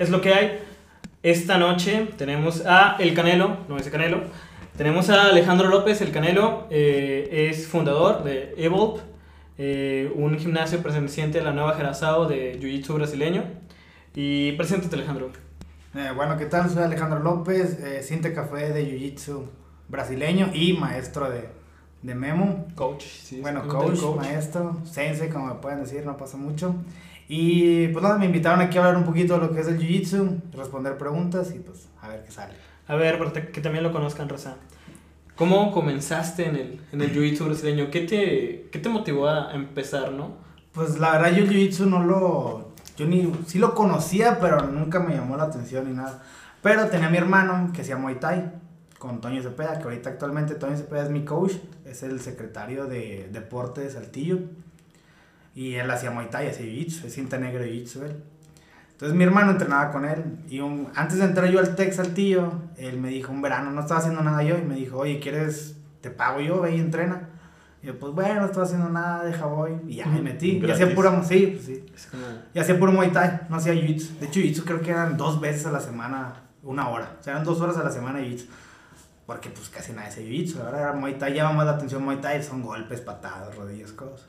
es lo que hay. Esta noche tenemos a El Canelo, no es El Canelo. Tenemos a Alejandro López, El Canelo, eh, es fundador de Evolve, eh, un gimnasio perteneciente a la nueva Gerazao de Jiu-Jitsu brasileño. Y preséntate Alejandro. Eh, bueno, ¿qué tal? Soy Alejandro López, eh, Cinte Café de Jiu-Jitsu brasileño y maestro de, de Memo. Coach, sí. Bueno, coach, un maestro, sensei, como me pueden decir, no pasa mucho. Y pues nada, me invitaron aquí a hablar un poquito de lo que es el Jiu-Jitsu, responder preguntas y pues a ver qué sale. A ver, para que también lo conozcan, Raza. ¿Cómo comenzaste en el, en el Jiu-Jitsu brasileño? ¿Qué te, ¿Qué te motivó a empezar, no? Pues la verdad yo el Jiu-Jitsu no lo... Yo ni... Sí lo conocía, pero nunca me llamó la atención ni nada. Pero tenía a mi hermano que se llama Muay Thai, con Toño Cepeda, que ahorita actualmente Toño Cepeda es mi coach, es el secretario de deporte de Saltillo. Y él hacía Muay Thai, hacía Jiu-Jitsu, cinta negra de Jiu-Jitsu él. Entonces mi hermano entrenaba con él y un, antes de entrar yo al Tec Saltillo, él me dijo un verano, no estaba haciendo nada yo y me dijo, oye, ¿quieres? Te pago yo, ve y entrena. Y yo, pues bueno, no estaba haciendo nada, deja voy. Y ya me metí. Y hacía pura, sí, pues sí. Como... Y hacía puro Muay Thai, no hacía Jiu-Jitsu. De hecho, Jiu-Jitsu creo que eran dos veces a la semana, una hora. O sea, eran dos horas a la semana Jiu-Jitsu. Porque pues casi nadie hacía Jiu-Jitsu. La verdad era Muay Thai, llama más la atención Muay Thai, son golpes, patadas, rodillas, cosas.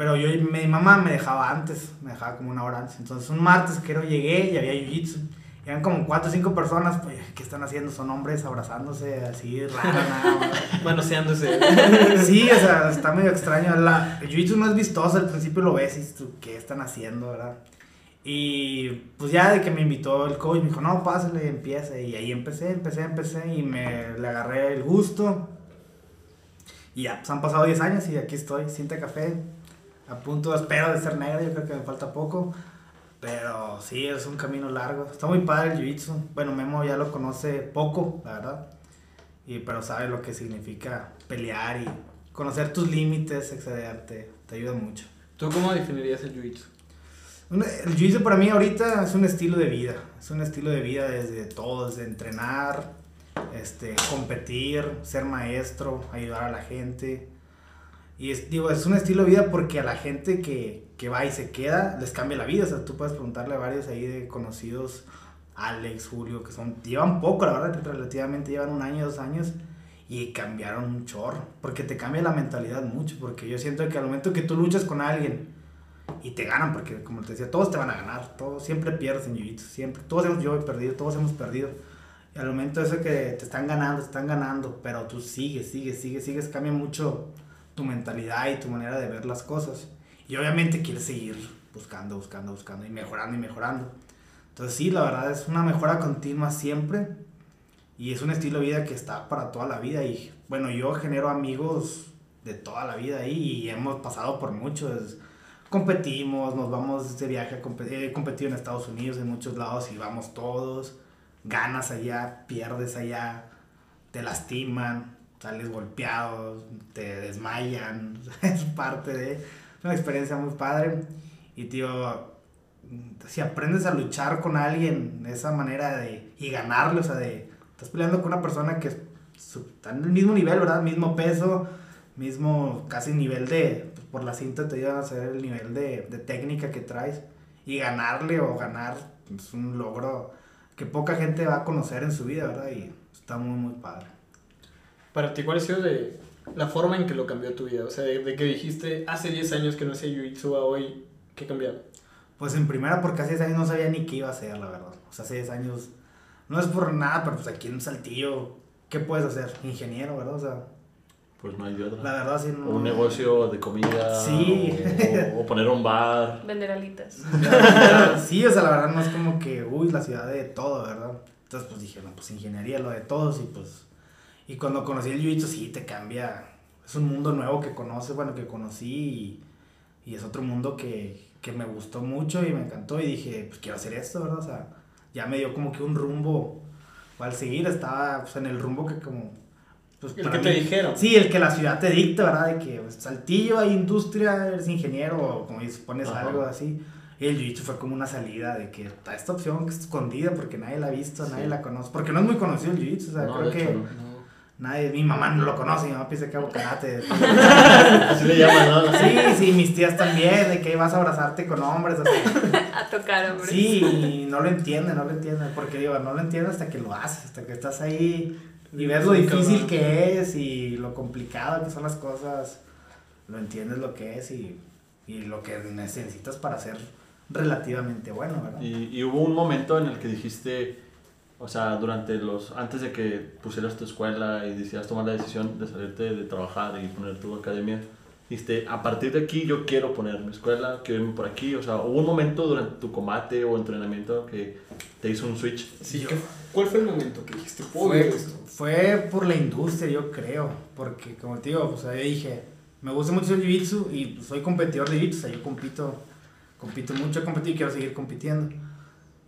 Pero yo, mi mamá me dejaba antes, me dejaba como una hora antes. Entonces un martes que yo llegué y había Jiu-Jitsu. Eran como cuatro o cinco personas, pues, ¿qué están haciendo? Son hombres abrazándose así, raro, nada. Manoseándose. Sí, o sea, está medio extraño. La, el jiu-jitsu no es vistoso, al principio lo ves y dices ¿qué están haciendo, verdad? Y pues ya de que me invitó el coach, me dijo, no, pásale, empieza. Y ahí empecé, empecé, empecé y me le agarré el gusto. Y ya, pues han pasado 10 años y aquí estoy, Cinta Café. A punto, espero de ser negra, yo creo que me falta poco. Pero sí, es un camino largo. Está muy padre el jiu-jitsu. Bueno, Memo ya lo conoce poco, la verdad. Y, pero sabe lo que significa pelear y conocer tus límites, excederte. Te ayuda mucho. ¿Tú cómo definirías el Jiu-Jitsu? El jiu-jitsu para mí ahorita es un estilo de vida. Es un estilo de vida desde todo, desde entrenar, este, competir, ser maestro, ayudar a la gente. Y es, digo, es un estilo de vida porque a la gente que, que va y se queda les cambia la vida. O sea, tú puedes preguntarle a varios ahí de conocidos, Alex, Julio, que son, llevan poco, la verdad, relativamente llevan un año, dos años. Y cambiaron un chorro, porque te cambia la mentalidad mucho, porque yo siento que al momento que tú luchas con alguien, y te ganan, porque como te decía, todos te van a ganar, todos siempre pierdes en siempre, todos hemos yo he perdido, todos hemos perdido. Y al momento ese que te están ganando, te están ganando, pero tú sigues, sigues, sigues, sigues, cambia mucho tu mentalidad y tu manera de ver las cosas. Y obviamente quieres seguir buscando, buscando, buscando y mejorando y mejorando. Entonces sí, la verdad es una mejora continua siempre y es un estilo de vida que está para toda la vida y bueno, yo genero amigos de toda la vida y hemos pasado por muchos competimos, nos vamos de viaje a competir. He competido en Estados Unidos, en muchos lados, y vamos todos. Ganas allá, pierdes allá, te lastiman, sales golpeado, te desmayan. Es parte de una experiencia muy padre. Y tío, si aprendes a luchar con alguien de esa manera de, y ganarle, o sea, de, estás peleando con una persona que está en el mismo nivel, ¿verdad? Mismo peso, mismo casi nivel de, pues, por la cinta te ayudan a saber el nivel de, de técnica que traes y ganarle o ganar es un logro que poca gente va a conocer en su vida, ¿verdad? Y está muy, muy padre. Para ti, ¿cuál ha sido de la forma en que lo cambió tu vida? O sea, de, de que dijiste hace 10 años que no hacía Jiu-Jitsu a hoy, ¿qué cambiado? Pues en primera porque hace 10 años no sabía ni qué iba a hacer, la verdad. O sea, hace 10 años, no es por nada, pero pues aquí en Saltillo, ¿qué puedes hacer? Ingeniero, ¿verdad? O sea, Pues no hay de otra. la verdad sí no... O un negocio de comida. Sí. O, o poner un bar. Vender alitas. Sí, o sea, la verdad no es como que, uy, la ciudad de todo, ¿verdad? Entonces, pues dije, no, pues ingeniería, lo de todos, y pues. Y cuando conocí el jiu sí te cambia. Es un mundo nuevo que conoces, bueno, que conocí, y, y es otro mundo que, que me gustó mucho y me encantó, y dije, pues quiero hacer esto, ¿verdad? O sea, ya me dio como que un rumbo. Al seguir estaba pues, en el rumbo que, como. Pues, El que te dijeron. Sí, el que la ciudad te dicta, ¿verdad? De que pues, Saltillo hay industria, eres ingeniero, o como dices, pones Ajá. algo así. Y el jiu fue como una salida de que está esta opción que es escondida porque nadie la ha visto, nadie la conoce. Porque no es muy conocido el jiu o sea, No, creo que no. Nadie, mi mamá no lo conoce, mi mamá piensa que hago karate. Así le llaman, ¿no? sí, sí, mis tías también, de que vas a abrazarte con hombres, así. tocar, hombre. Sí, y no lo entiende, no lo entiende. Porque digo, no lo entiende hasta que lo haces, hasta que estás ahí y ves lo difícil que es y lo complicado que son las cosas. Lo entiendes lo que es y, y lo que necesitas para ser relativamente bueno, ¿verdad? Y, y hubo un momento en el que dijiste, o sea, durante los, antes de que pusieras tu escuela y decidieras tomar la decisión de salirte de trabajar y poner tu academia, dijiste, a partir de aquí yo quiero poner mi escuela, quiero irme por aquí, o sea, hubo un momento durante tu combate o entrenamiento que te hizo un switch. Sí, ¿qué- ¿Cuál fue el momento que dijiste? "Puedo ver Fue, esto"? fue por la industria, yo creo. Porque, como te digo, o sea, yo dije, me gusta mucho el jiu-jitsu y soy competidor de jiu-jitsu. O sea, yo compito, compito mucho, competí y quiero seguir compitiendo.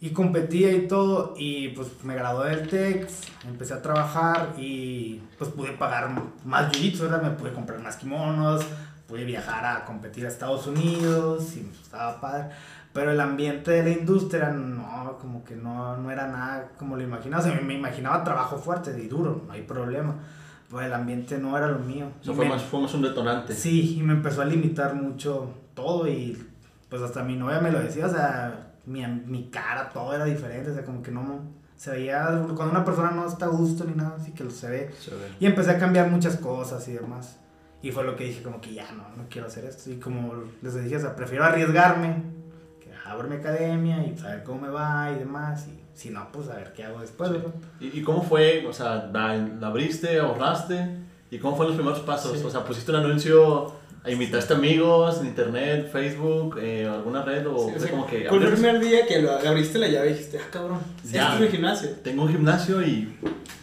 Y competía y todo, y pues me gradué del TEX, empecé a trabajar y pues pude pagar más jiu-jitsu. Me pude comprar más kimonos, pude viajar a competir a Estados Unidos y pues, estaba padre. Pero el ambiente de la industria, no, como que no, no era nada como lo imaginaba. O sea, me imaginaba trabajo fuerte y duro, no hay problema. Pero el ambiente no era lo mío. Eso fue me- más, fue más un detonante. Sí, y me empezó a limitar mucho todo y pues hasta mi novia me lo decía, o sea, mi, mi cara, todo era diferente, o sea, como que no se veía, cuando una persona no está a gusto ni nada, así que lo se ve. Se ve. Y empecé a cambiar muchas cosas y demás. Y fue lo que dije, como que ya no, no quiero hacer esto. Y como les dije, o sea, prefiero arriesgarme, que abro mi academia y saber cómo me va y demás. Y si no, pues a ver qué hago después, Sí. ¿Y, y cómo fue? O sea, la, la abriste, ahorraste. ¿Y cómo fueron los primeros pasos? Sí. O sea, pusiste un anuncio, invitaste amigos en internet, Facebook, eh, alguna red o, Sí, o fue sea, como que ¿Cuál fue el primer día que lo, abriste la llave y dijiste, ah, cabrón, Ya. este es mi gimnasio? tengo un gimnasio y Sí,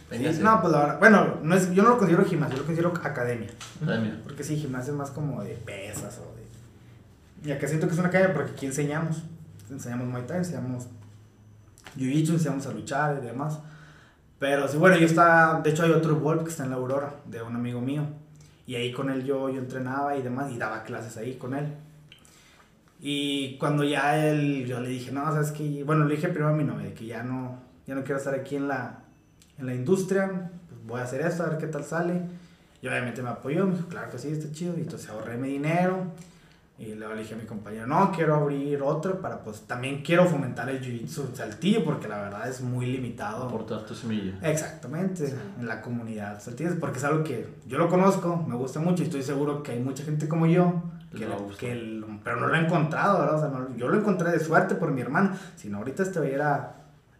véngase. no, pues la verdad, bueno, no es, yo no lo considero gimnasio, yo lo considero academia. Academia. Porque sí, gimnasio es más como de pesas o de... Y acá siento que es una academia porque aquí enseñamos. Enseñamos Muay Thai, enseñamos Jiu-Jitsu, enseñamos a luchar y demás. Pero sí, bueno, yo estaba... De hecho hay otro Wolf que está en la Aurora, de un amigo mío. Y ahí con él yo, yo entrenaba y demás, y daba clases ahí con él. Y cuando ya él, yo le dije, no, sabes que, bueno, le dije primero a mi novia, que ya no, ya no quiero estar aquí en la, en la industria, pues voy a hacer esto, a ver qué tal sale. Y obviamente me apoyó, me dijo, claro que sí, está chido. Y entonces ahorré mi dinero. Y luego le dije a mi compañero, no, quiero abrir otro para, pues, también quiero fomentar el jiu-jitsu saltillo, porque la verdad es muy limitado. Aportar tu semilla. Exactamente, en la comunidad saltillense, porque es algo que yo lo conozco, me gusta mucho y estoy seguro que hay mucha gente como yo que, Le lo- gustar. que lo- pero no lo he encontrado, ¿verdad? O sea, no- yo lo encontré de suerte por mi hermano, si no ahorita estuviera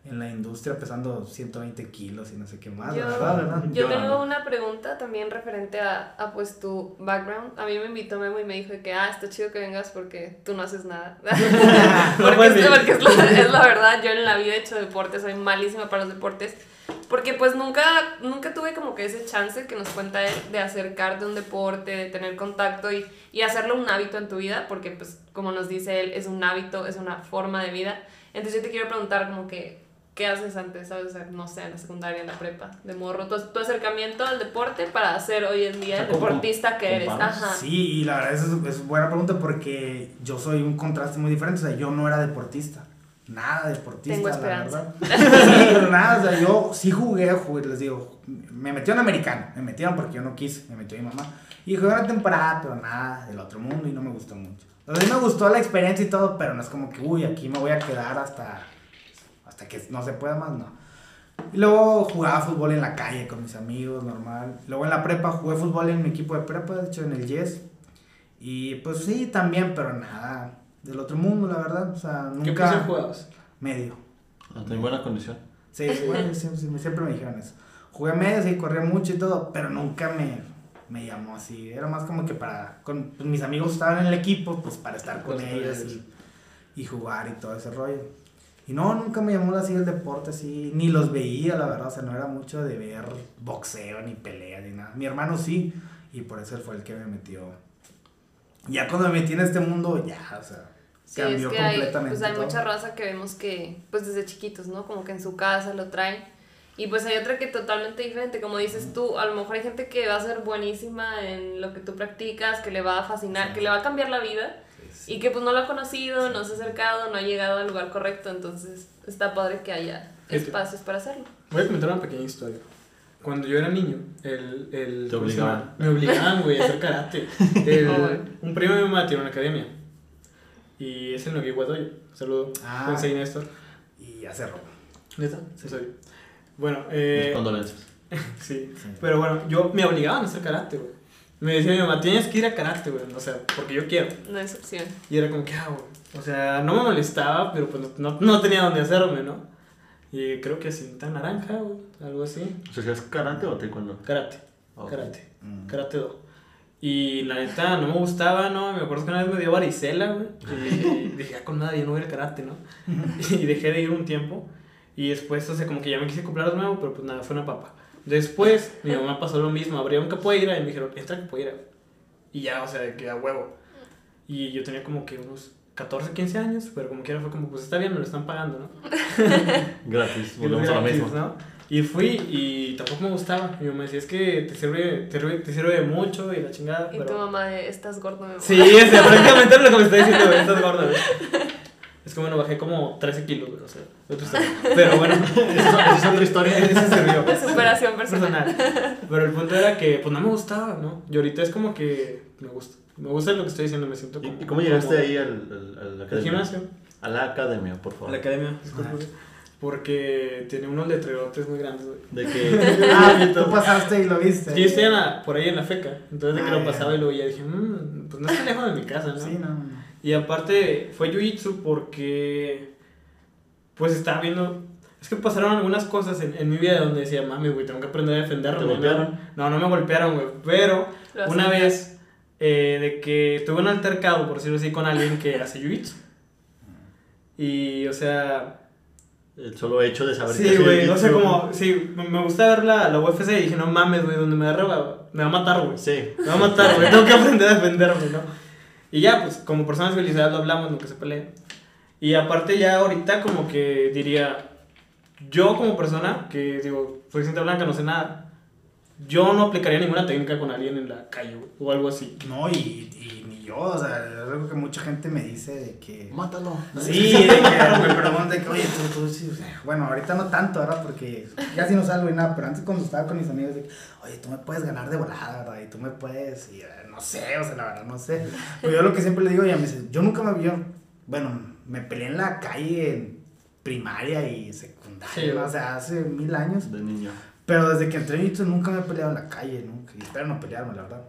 en la industria pesando 120 kilos y no sé qué más, Yo, ¿verdad? ¿verdad? yo Llorando. tengo una pregunta también referente a, a pues tu background. A mí me invitó Memo y me dijo que, ah, está chido que vengas porque tú no haces nada. porque pues, es, porque es la, es la verdad, yo en la vida he hecho deporte, soy malísima para los deportes. Porque pues nunca, nunca tuve como que ese chance que nos cuenta él de acercarte a un deporte, de tener contacto y, y hacerlo un hábito en tu vida, porque pues como nos dice él, es un hábito, es una forma de vida. Entonces yo te quiero preguntar como que, ¿qué haces antes, sabes? O sea, no sé, en la secundaria, en la prepa, de morro, tu, tu acercamiento al deporte para ser hoy en día O sea, el ¿cómo- deportista que eres. Ajá. Sí, y la verdad es, es buena pregunta porque yo soy un contraste muy diferente, o sea, yo no era deportista. Nada deportista. Tengo la esperanza. verdad. Sí, pero nada, o sea, yo sí jugué, jugué, les digo, me metieron americano, me metieron porque yo no quise, me metió mi mamá. Y jugué una temporada, pero nada del otro mundo y no me gustó mucho. O sea, sí me gustó la experiencia y todo, pero no es como que, uy, aquí me voy a quedar hasta, hasta que no se pueda más, no. Y luego jugaba fútbol en la calle con mis amigos, normal. Luego en la prepa jugué fútbol en mi equipo de prepa, de hecho en el Yes. Y pues sí, también, pero nada del otro mundo, la verdad. O sea, ¿Qué nunca. posición jugabas? Medio. En buena condición. Sí, sí, bueno, siempre, siempre- me dijeron eso. Jugué medio, sí, corría mucho y todo, pero nunca me, me llamó así. Era más como que para. Con, pues, mis amigos estaban en el equipo, pues para estar con ellos y, y jugar y todo ese rollo. Y no, nunca me llamó así el deporte, así, ni los veía, la verdad, o sea, no era mucho de ver boxeo, ni peleas, ni nada. Mi hermano sí, y por eso él fue el que me metió. Ya cuando me metí en este mundo, ya, o sea, Sí, es cambió que hay, completamente. pues hay todo. mucha raza que vemos que, pues desde chiquitos, ¿no? Como que en su casa lo traen. Y pues hay otra que totalmente diferente, como dices tú, a lo mejor hay gente que va a ser buenísima en lo que tú practicas, que le va a fascinar, que le va a cambiar la vida Sí, sí. y que pues no lo ha conocido, no se ha acercado, no ha llegado al lugar correcto, entonces está padre que haya espacios para hacerlo. Voy a comentar una pequeña historia. Cuando yo era niño, el, el, Te ¿cómo se obligaban. Me obligaban, güey, a hacer karate. El- Oh, un primo de mi mamá tiene una academia. Y es el Nogi Guadoyo. Saludo. Ah. Sensei Néstor. Y ya cerró. ¿Neta? Sí, soy. Bueno, eh. Mis condolencias. Sí. Sí. Pero bueno, yo me obligaban a hacer karate, güey. Me decía mi mamá, tienes que ir a karate, güey. O sea, porque yo quiero. No es opción. Y era como, ¿qué hago? O sea, no me molestaba, pero pues no, no tenía dónde hacerme, ¿no? Y creo que cinta naranja, güey. Algo así. O sea, ¿es karate o taekwondo? Karate. Ok. Karate. Mm. Karate do. Y la neta no me gustaba, ¿no? Me acuerdo que una vez me dio varicela, güey. Y dije, ya con nada, ya no voy al karate, ¿no? Y dejé de ir un tiempo. Y después, o sea, como que ya me quise comprar de nuevo, pero pues nada, fue una papa. Después, mi mamá pasó lo mismo. Abría un capoeira y me dijeron, entra capoeira. Y ya, o sea, de que a huevo. Y yo tenía como que unos 14, 15 años, pero como quiera fue como, pues está bien, me lo están pagando, ¿no? Gratis, volvemos a lo gratis, mismo. ¿no? Y fui y tampoco me gustaba. Y mi mamá decía, es que te sirve, te sirve, te sirve mucho y la chingada. Y pero... tu mamá estás gordo, mi mamá. Sí, es prácticamente lo que me está diciendo, estás gorda, güey. Es que bueno, bajé como 13 kilos, o sea. Pero bueno, Esa es otra historia. eso sirvió. De superación personal. Personal. Pero el punto era que, pues no me gustaba, ¿no? Y ahorita es como que me gusta. Me gusta lo que estoy diciendo, me siento como. ¿Y, cómo llegaste como- ahí al, al, a la Al academia? gimnasio, A la academia, por a favor. la academia. Porque tiene unos letrerotes muy grandes, güey. De que. Ah, tú pasaste y lo viste. Yo estoy en la- por ahí en la feca, entonces de que Ah, lo pasaba y luego ya dije, mmm, pues no está lejos de mi casa, ¿no? Sí, no, no. Y aparte fue Jiu-Jitsu porque pues estaba viendo... Es que pasaron algunas cosas en, en mi vida donde decía, mami, güey, tengo que aprender a defenderme. ¿Te ¿no?". golpearon? No, no me golpearon, güey. Pero Lo una vez eh, de que tuve un altercado, por decirlo así, con alguien que hace Jiu-Jitsu. Y, o sea... El solo hecho de saber que Sí, güey, o sea, jiu-jitsu. como... Sí, me me gusta ver la, la UFC y dije, no mames, güey, donde me agarre me va a matar, güey. Sí. Me va a matar, güey. Tengo que aprender a defenderme, ¿no? Y ya, pues, como personas civilizadas lo hablamos, nunca se peleen. Y aparte, ya ahorita, como que diría. Yo, como persona, que digo, soy cinta blanca, no sé nada. Yo no aplicaría ninguna técnica con alguien en la calle, o algo así. No, y, y ni yo, o sea, es algo que mucha gente me dice de que... Mátalo. Sí, de que me preguntan de que, oye, tú, tú, sí, o sea, bueno, ahorita no tanto, ¿verdad? Porque ya sí no salgo y nada, pero antes cuando estaba con mis amigos, de que, oye, tú me puedes ganar de volada, ¿verdad? Y tú me puedes, y eh, no sé, o sea, la verdad, no sé. Pero yo lo que siempre le digo, ya me dice, yo nunca me, yo, bueno, me peleé en la calle en primaria y secundaria, Sí, o sea, hace mil años. De niño. Pero desde que entré en jiu nunca me he peleado en la calle, nunca. Y espero no pelearme, la verdad.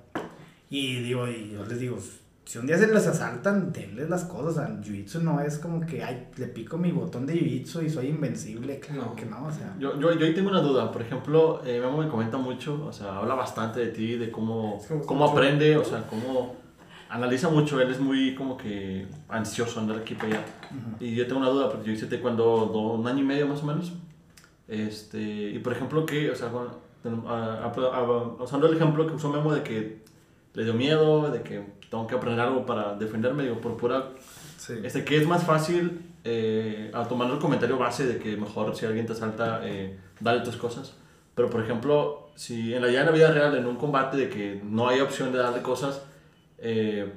Y digo, y yo les digo, si un día se les asaltan, denles las cosas. O sea, jiu-jitsu no es como que, ay, le pico mi botón de jiu-jitsu y soy invencible. Claro No. que no, o sea. Yo, yo, yo ahí tengo una duda. Por ejemplo, eh, Memo me comenta mucho, o sea, habla bastante de ti, de cómo, cómo aprende, o sea, cómo analiza mucho. Él es muy como que ansioso andar aquí para allá. ujú. Y yo tengo una duda, porque yo hice taekwondo do- un año y medio más o menos. Este, y por ejemplo, que, o sea, bueno, a- a- a- usando el ejemplo que usó Memo de que le dio miedo, de que tengo que aprender algo para defenderme, digo, por pura Sí. este, que es más fácil eh, a tomar el comentario base de que mejor si alguien te asalta, eh, dale tus cosas. Pero por ejemplo, si en la, ya en la vida real, en un combate de que no hay opción de darle cosas, eh,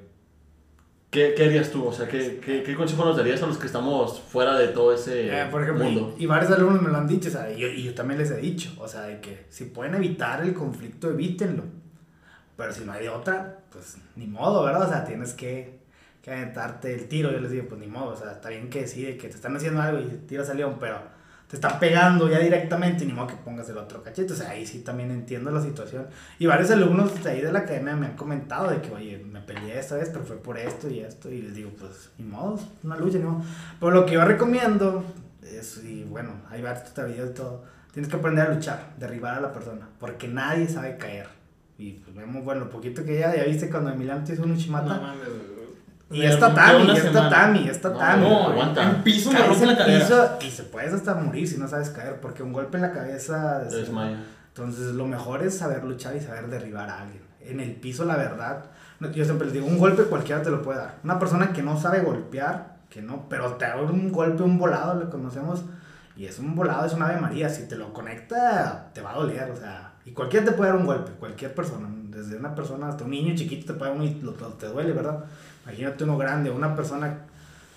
¿qué, ¿qué harías tú? O sea, ¿qué, qué, qué consejo nos darías a los que estamos fuera de todo ese Eh, por ejemplo, mundo? y, y varios alumnos me lo han dicho, o sea, y yo, y yo también les he dicho, o sea, de que si pueden evitar el conflicto, evítenlo. Pero si no hay de otra, pues ni modo, ¿verdad? O sea, tienes que, que aventarte el tiro. Yo les digo, pues ni modo, o sea, está bien que decide que te están haciendo algo y tiras al león, pero te están pegando ya directamente, ni modo que pongas el otro cachete. O sea, ahí sí también entiendo la situación. Y varios alumnos de ahí de la academia me han comentado de que, oye, me peleé esta vez, pero fue por esto y esto. Y les digo, pues ni modo, una lucha, ni modo. Pero lo que yo recomiendo es, y bueno, hay varios videos y todo, tienes que aprender a luchar, derribar a la persona, porque nadie sabe caer. Y pues vemos, bueno, lo poquito que ya, ya viste cuando Emiliano te hizo un Uchimata. No. Y es tatami, es tatami, es No, tatami. No, aguanta. en piso me rompe la al cadera. piso y se puedes hasta morir si no sabes caer, porque un golpe en la cabeza... Es Maya. Entonces, lo mejor es saber luchar y saber derribar a alguien. En el piso, la verdad, yo siempre les digo, un golpe cualquiera te lo puede dar. Una persona que no sabe golpear, que no, pero te da un golpe, un volado, le conocemos, y es un volado, es un ave María. Si te lo conecta, te va a doler, o sea, y cualquiera te puede dar un golpe, cualquier persona, desde una persona hasta un niño chiquito te puede dar uno y lo- lo- te duele, ¿verdad? Imagínate uno grande, una persona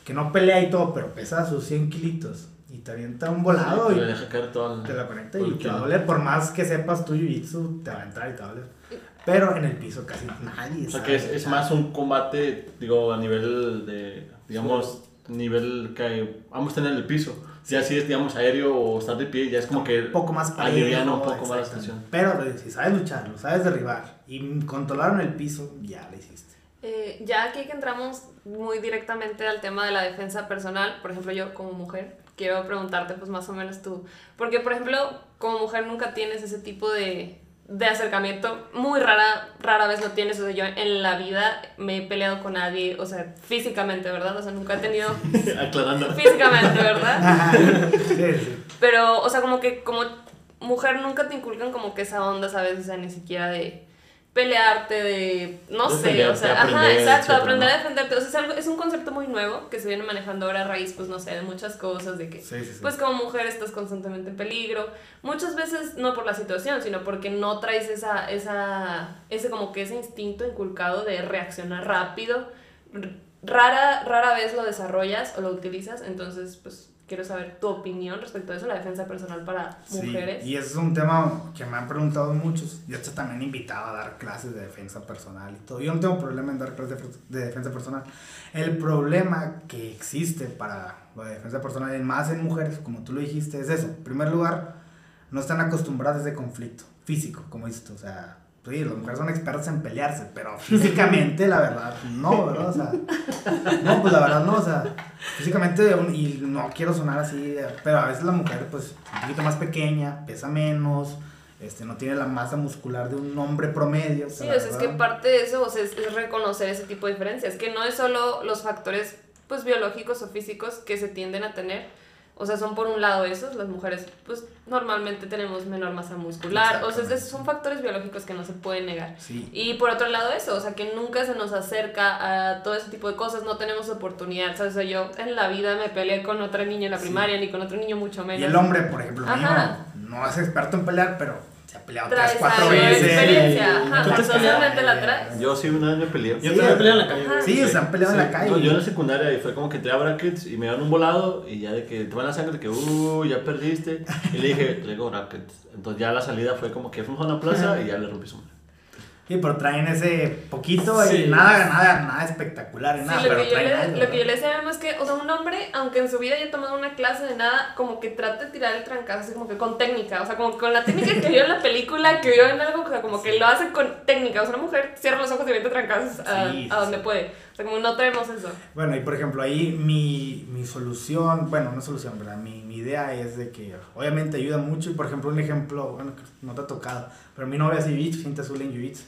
que no pelea y todo, pero pesa sus 100 kilitos y te avienta un volado Sí, y te deja caer todo te la conecta y te doler. Por más que sepas tu jiu-jitsu, te va a entrar y te doler. Pero en el piso casi nadie. O sea que es, es más un combate, digo, a nivel de, digamos, nivel que vamos a tener en el piso. Si así es, digamos, aéreo o estar de pie, ya es como que un poco más aliviana un poco más la. Pero eh, si sabes luchar, lo sabes derribar y controlar en el piso, ya lo hiciste. Eh, ya aquí que entramos muy directamente al tema de la defensa personal, por ejemplo, yo como mujer, quiero preguntarte pues más o menos tú, porque por ejemplo, como mujer nunca tienes ese tipo de, de acercamiento, muy rara, rara vez lo tienes, o sea, yo en la vida me he peleado con nadie, o sea, físicamente, ¿verdad? O sea, nunca he tenido Aclarando. físicamente, ¿verdad? sí, sí. Pero, o sea, como que como mujer nunca te inculcan como que esa onda, ¿sabes? O sea, ni siquiera de pelearte, de, no sé, o sea, ajá, exacto, etcétera, aprender a defenderte. O sea, es, algo, es un concepto muy nuevo que se viene manejando ahora a raíz, pues, no sé, de muchas cosas, de que, Sí, sí, sí. pues, como mujer estás constantemente en peligro. Muchas veces no por la situación, sino porque no traes esa, esa, ese como que ese instinto inculcado de reaccionar rápido. Rara, rara vez lo desarrollas o lo utilizas, entonces, pues, quiero saber tu opinión respecto a eso, la defensa personal para Sí, mujeres. y ese es un tema que me han preguntado muchos. Yo estoy también invitado a dar clases de defensa personal y todo. Yo no tengo problema en dar clases de, de defensa personal. El problema que existe para la defensa personal, y más en mujeres, como tú lo dijiste, es eso. En primer lugar, no están acostumbradas a ese conflicto físico, como dices tú. O sea, sí, las mujeres son expertas en pelearse, pero físicamente, la verdad, no, ¿verdad? O sea, no, pues la verdad no, o sea, físicamente, y no quiero sonar así, pero a veces la mujer, pues, un poquito más pequeña, pesa menos, este, no tiene la masa muscular de un hombre promedio. Sí, la o sea, es que parte de eso o sea, es, es reconocer ese tipo de diferencias, que no es solo los factores pues biológicos o físicos que se tienden a tener, o sea, son por un lado esos, las mujeres pues normalmente tenemos menor masa muscular, o sea, es- son factores biológicos que no se pueden negar. Sí. Y por otro lado eso, o sea, que nunca se nos acerca a todo ese tipo de cosas, no tenemos oportunidad, ¿sabes? O sea, yo en la vida me peleé con otra niña en la Sí. primaria, ni con otro niño mucho menos. Y el hombre, por ejemplo, mío, no es experto en pelear, pero se ha peleado tres, cuatro veces. experiencia, ajá, ¿Tú te has socialmente la traes. Yo sí una vez me peleé. Yo también peleé en la calle. Sí, se han peleado en la calle. No, yo en la secundaria y fue como que entré a brackets y me dieron un volado y ya de que te van la sangre de que, uh, ya perdiste. Y le dije, le digo brackets. Entonces ya la salida fue como que fuimos a una plaza y ya le rompí su madre. Sí, pero traen ese poquito Sí. y nada, nada, nada espectacular, Sí, nada, lo pero que, yo traen le, algo, lo que yo ¿no? le decía a mi mamá es que, o sea, un hombre, aunque en su vida haya tomado una clase de nada, como que trata de tirar el trancazo así como que con técnica, o sea, como que con la técnica que vio en la película, que vio en algo, o sea, como que lo hace con técnica, o sea, una mujer cierra los ojos y mete trancazos a, Sí, sí, a donde sí. puede, o sea, como no traemos eso. Bueno, y por ejemplo, ahí mi, mi solución, bueno, no solución, ¿verdad? Mi, mi idea es de que obviamente ayuda mucho y por ejemplo, un ejemplo, bueno, que no te ha tocado, pero mi novia hace jiu-jitsu, cinta azul en jiu-jitsu.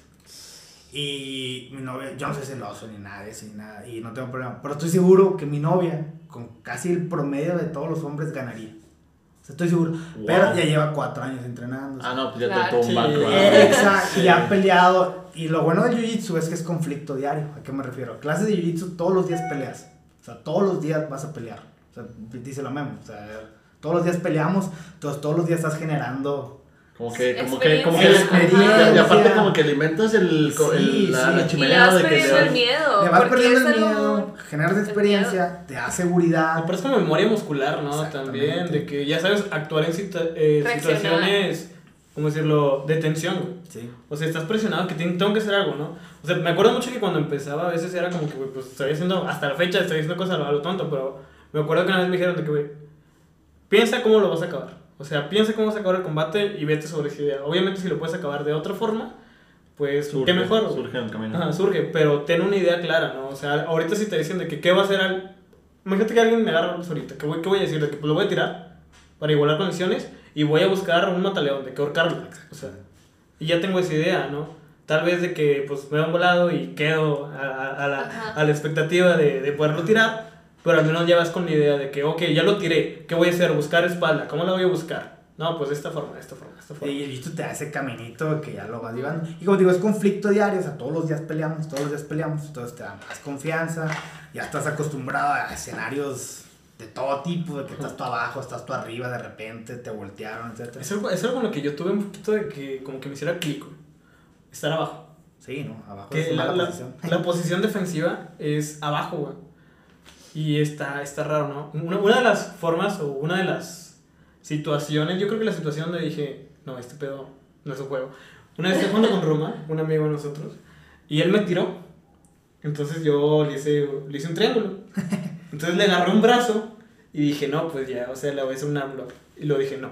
Y mi novia, yo no soy celoso ni nada de eso, ni nada, y no tengo problema. Pero estoy seguro que mi novia, con casi el promedio de todos los hombres, ganaría. O sea, estoy seguro. Wow. Pero ya lleva cuatro años entrenando. Ah, no, pues ya Claro. te un Sí. Exacto, y ha peleado. Y lo bueno del jiu-jitsu es que es conflicto diario. ¿A qué me refiero? Clases de jiu-jitsu todos los días peleas. O sea, todos los días vas a pelear. O sea, dice la memo. O sea, todos los días peleamos, entonces todos los días estás generando. Como que, como que, como que, Experiencia. y aparte como que alimentas el, co- el- Sí, la, sí. la Y chimenea vas de que el miedo, Le vas perdiendo es el algo- miedo, generas experiencia, te da seguridad. Pero es como memoria muscular, ¿no? También, de que ya sabes actuar en situa- eh, situaciones, ¿cómo decirlo?, de tensión, güey. Sí. O sea, estás presionado que tengo, que hacer algo, ¿no? O sea, me acuerdo mucho que cuando empezaba a veces era como que, güey, pues estoy haciendo, hasta la fecha estoy haciendo cosas a lo, a lo tonto, pero me acuerdo que una vez me dijeron de que, güey, piensa cómo lo vas a acabar. O sea, piensa cómo vas a acabar el combate y vete sobre esa idea. Obviamente si lo puedes acabar de otra forma, pues surge, qué mejor. surge en el camino. Ajá, surge, pero ten una idea clara, ¿no? O sea, ahorita si te dicen de que qué va a hacer al... Imagínate que alguien me agarra ahorita, ¿qué voy, qué voy a decir? De que pues lo voy a tirar para igualar condiciones y voy a buscar un mataleón, de que ahorcarlo. O sea, y ya tengo esa idea, ¿no? Tal vez de que pues me han volado y quedo a, a- a la, a la expectativa de, de poderlo tirar, pero al menos ya vas con la idea de que, ok, ya lo tiré, ¿qué voy a hacer? Buscar espalda, ¿cómo la voy a buscar? No, pues de esta forma, de esta forma, de esta forma. Y jiu-jitsu te da ese caminito que ya lo vas llevando. Y como digo, es conflicto diario, o sea, todos los días peleamos, todos los días peleamos, entonces te da más confianza, ya estás acostumbrado a escenarios de todo tipo, de que estás tú abajo, estás tú arriba, de repente te voltearon, etc. Es algo, es algo con lo que yo tuve un poquito de que como que me hiciera clic. Estar abajo. Sí, ¿no? Abajo Que es la, la- posición. la posición defensiva es abajo, güey. Y está, está raro, ¿no? Una, una de las formas o una de las situaciones, yo creo que la situación donde dije, no, este pedo no es un juego. Una vez estaba jugando con Roma, un amigo de nosotros, y él me tiró. Entonces yo le hice, le hice un triángulo. Entonces le agarré un brazo y dije, no, pues ya, o sea, le voy a hacer un AMLO. Y lo dije, no.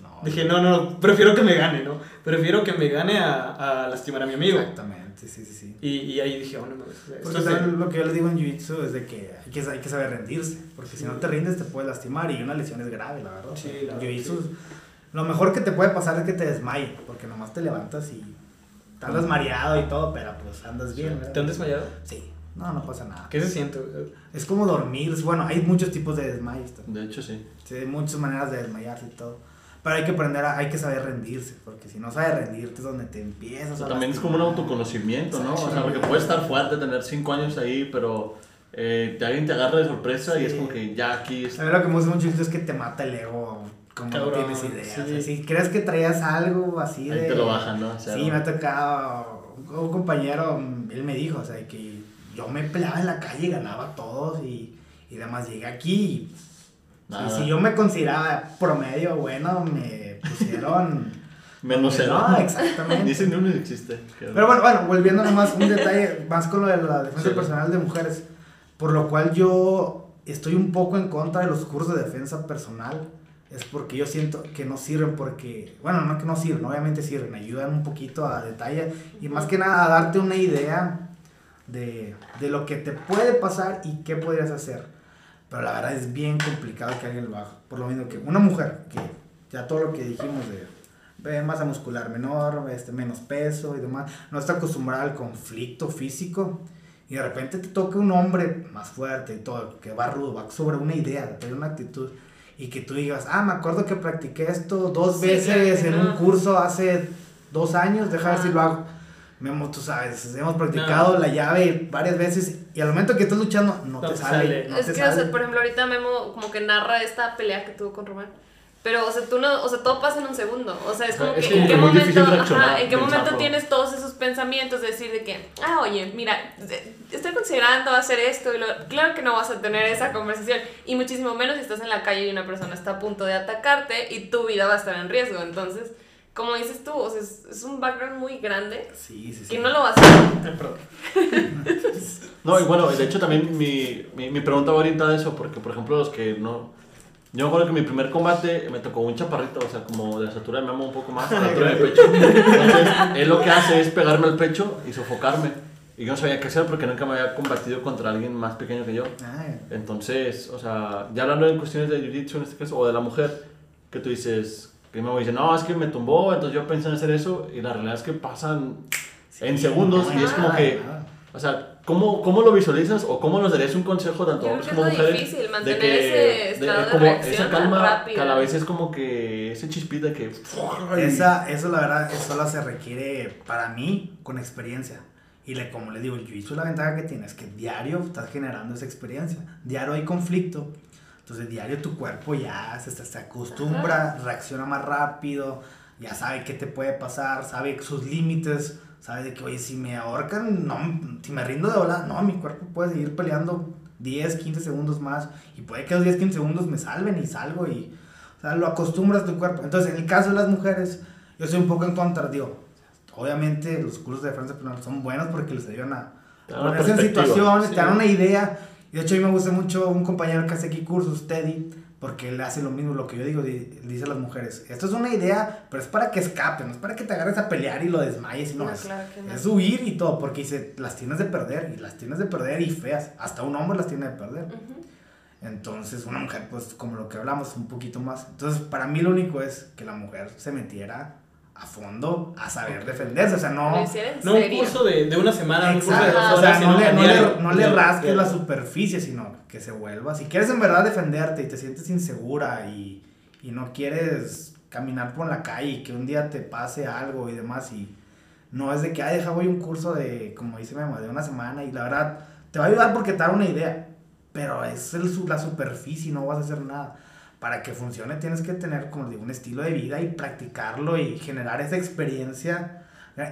No, Dije, no, no, prefiero que me gane, ¿no? Prefiero que me gane a, a lastimar a mi amigo. Exactamente, sí, sí, sí. Y, y ahí dije, oh, no, mames, Porque también lo que yo les digo en Jiu-Jitsu es de que hay, que hay que saber rendirse. Porque si no te rindes te puedes lastimar y una lesión es grave, la verdad. Sí, la Jiu-Jitsu, sí. lo mejor que te puede pasar es que te desmayes. Porque nomás te levantas y te andas mareado y todo, pero pues andas bien. ¿Te han desmayado? Sí, no, no pasa nada. ¿Qué se siente? Es como dormir. Bueno, hay muchos tipos de desmayos. también. De hecho, sí. Sí, hay muchas maneras de desmayarse y todo. Pero hay que aprender, a- hay que saber rendirse. Porque si no sabes rendirte es donde te empiezas O sea, a también es como un autoconocimiento, ¿no? O sea, porque puedes estar fuerte, tener 5 años ahí, pero eh, alguien te agarra de sorpresa y es Sí. como que ya aquí es... A mí lo que me gusta mucho es que te mata el ego, como no Cabrón, tienes idea. sí. O sea, si crees que traías algo así Ahí de... te lo bajan, ¿no? O sea, sí, me ha tocado, un, compañero, mm, él me dijo, o sea, que yo me peleaba en la calle y ganaba a todos y, y demás, llegué aquí y, Nada. y si yo me consideraba promedio bueno, me pusieron... Menos cero. No, exactamente. Dicen uno existe. Pero bueno, bueno, volviendo nomás un detalle más con lo de la defensa Sí. personal de mujeres, por lo cual yo estoy un poco en contra de los cursos de defensa personal, es porque yo siento que no sirven porque, bueno, no que no sirven, obviamente sirven, ayudan un poquito a detalle y más que nada a darte una idea de, de lo que te puede pasar y qué podrías hacer. Pero la verdad es bien complicado que alguien lo haga. Por lo mismo que una mujer, que ya todo lo que dijimos de masa muscular menor, este, menos peso y demás, no está acostumbrada al conflicto físico. Y de repente te toca un hombre más fuerte y todo, que va rudo, va sobre una idea, tiene una actitud. Y que tú digas, ah, me acuerdo que practiqué esto dos Sí, veces en un no. curso hace dos años, deja ver si lo hago. Memo, tú sabes, hemos practicado No. la llave varias veces y al momento que estás luchando no, No te sale. sale. no es te que, o sale. sea, por ejemplo, ahorita Memo como que narra esta pelea que tuvo con Román. Pero, o sea, tú no, o sea, todo pasa en un segundo. O sea, es como es que como en que qué momento, ajá, en qué momento pensarlo. tienes todos esos pensamientos de decir de que, ah, oye, mira, estoy considerando hacer esto y lo, claro que no vas a tener esa conversación y muchísimo menos si estás en la calle y una persona está a punto de atacarte y tu vida va a estar en riesgo. Entonces, como dices tú, o sea, es, es un background muy grande Sí, sí, sí. que no lo vas a. No, y bueno, de hecho también mi, mi, mi pregunta va orientada a eso, porque por ejemplo los que no... Yo me acuerdo que mi primer combate me tocó un chaparrito, o sea, como de la estatura de Memo un poco más, a la altura de mi pecho. Entonces, él lo que hace es pegarme al pecho y sofocarme. Y yo no sabía qué hacer porque nunca me había combatido contra alguien más pequeño que yo. Ay, Entonces, o sea, ya hablando en cuestiones de jiu-jitsu en este caso, o de la mujer, que tú dices, que me dice, no, es que me tumbó, entonces yo pensé en hacer eso, y la realidad es que pasan en segundos, y es como que, o sea, ¿cómo, ¿cómo lo visualizas o cómo nos darías un consejo tanto hombres como que es mujeres? difícil, mantener ese estado de como reacción esa calma, rápida. que a la vez es como que ese chispita que... Esa, eso la verdad, eso solo se requiere para mí con experiencia. Y le, como les digo, el jiu-jitsu la ventaja que tiene es que diario estás generando esa experiencia. Diario hay conflicto. Entonces diario tu cuerpo ya se, se- acostumbra, reacciona más rápido, ya sabe qué te puede pasar, sabe sus límites, sabe de que, oye, si me ahorcan, no, si me rindo de volada, no, mi cuerpo puede seguir peleando 10, 15 segundos más. Y puede que esos 10, 15 segundos me salven y salgo y... O sea, lo acostumbras tu cuerpo. Entonces, en el caso de las mujeres, yo soy un poco en contra, digo, obviamente los cursos de defensa personal son buenos porque les ayudan a ponerse en situaciones, sí. te dan una idea. Y de hecho, a mí me gusta mucho un compañero que hace aquí cursos, Teddy, porque él hace lo mismo, lo que yo digo, di- dice a las mujeres, esto es una idea, pero es para que escapen, no es para que te agarres a pelear y lo desmayes, no, No, es, claro que no. es huir y todo, porque dice, las tienes de perder, y las tienes de perder y feas, hasta un hombre las tiene de perder. Ujú. Entonces, una mujer, pues, como lo que hablamos, un poquito más. Entonces, para mí lo único es que la mujer se metiera a fondo a saber defenderse. O sea, no. No un curso de, de una semana, un curso de Exacto, dos o sea, horas, no le, no le- no le rasques la superficie, sino que se vuelva. Si quieres en verdad defenderte y te sientes insegura y, y no quieres caminar por la calle y que un día te pase algo y demás y no es de que, ay, deja voy a un curso de, como dice Memo, de una semana y la verdad te va a ayudar porque te da una idea, pero es el la superficie, no vas a hacer nada. Para que funcione tienes que tener, como digo, un estilo de vida y practicarlo y generar esa experiencia.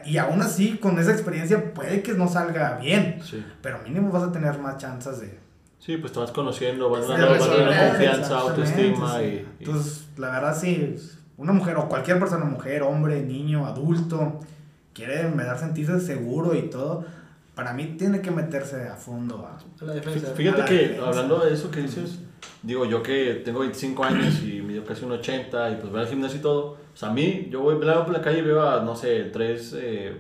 Y aún así, con esa experiencia puede que no salga bien, Sí. pero mínimo vas a tener más chances de, Sí, pues te vas conociendo, vas ganando, confianza, autoestima sí. y... y- Entonces, la verdad sí, una mujer o cualquier persona, mujer, hombre, niño, adulto, quiere verdad sentirse seguro y todo, para mí tiene que meterse a fondo a... A la defensa. Fíjate A la que defensa. hablando de eso que dices, digo yo que tengo 25 años y mido casi un 80 y pues voy al gimnasio y todo. O sea, a mí, yo voy por la calle y veo a, no sé, tres, eh,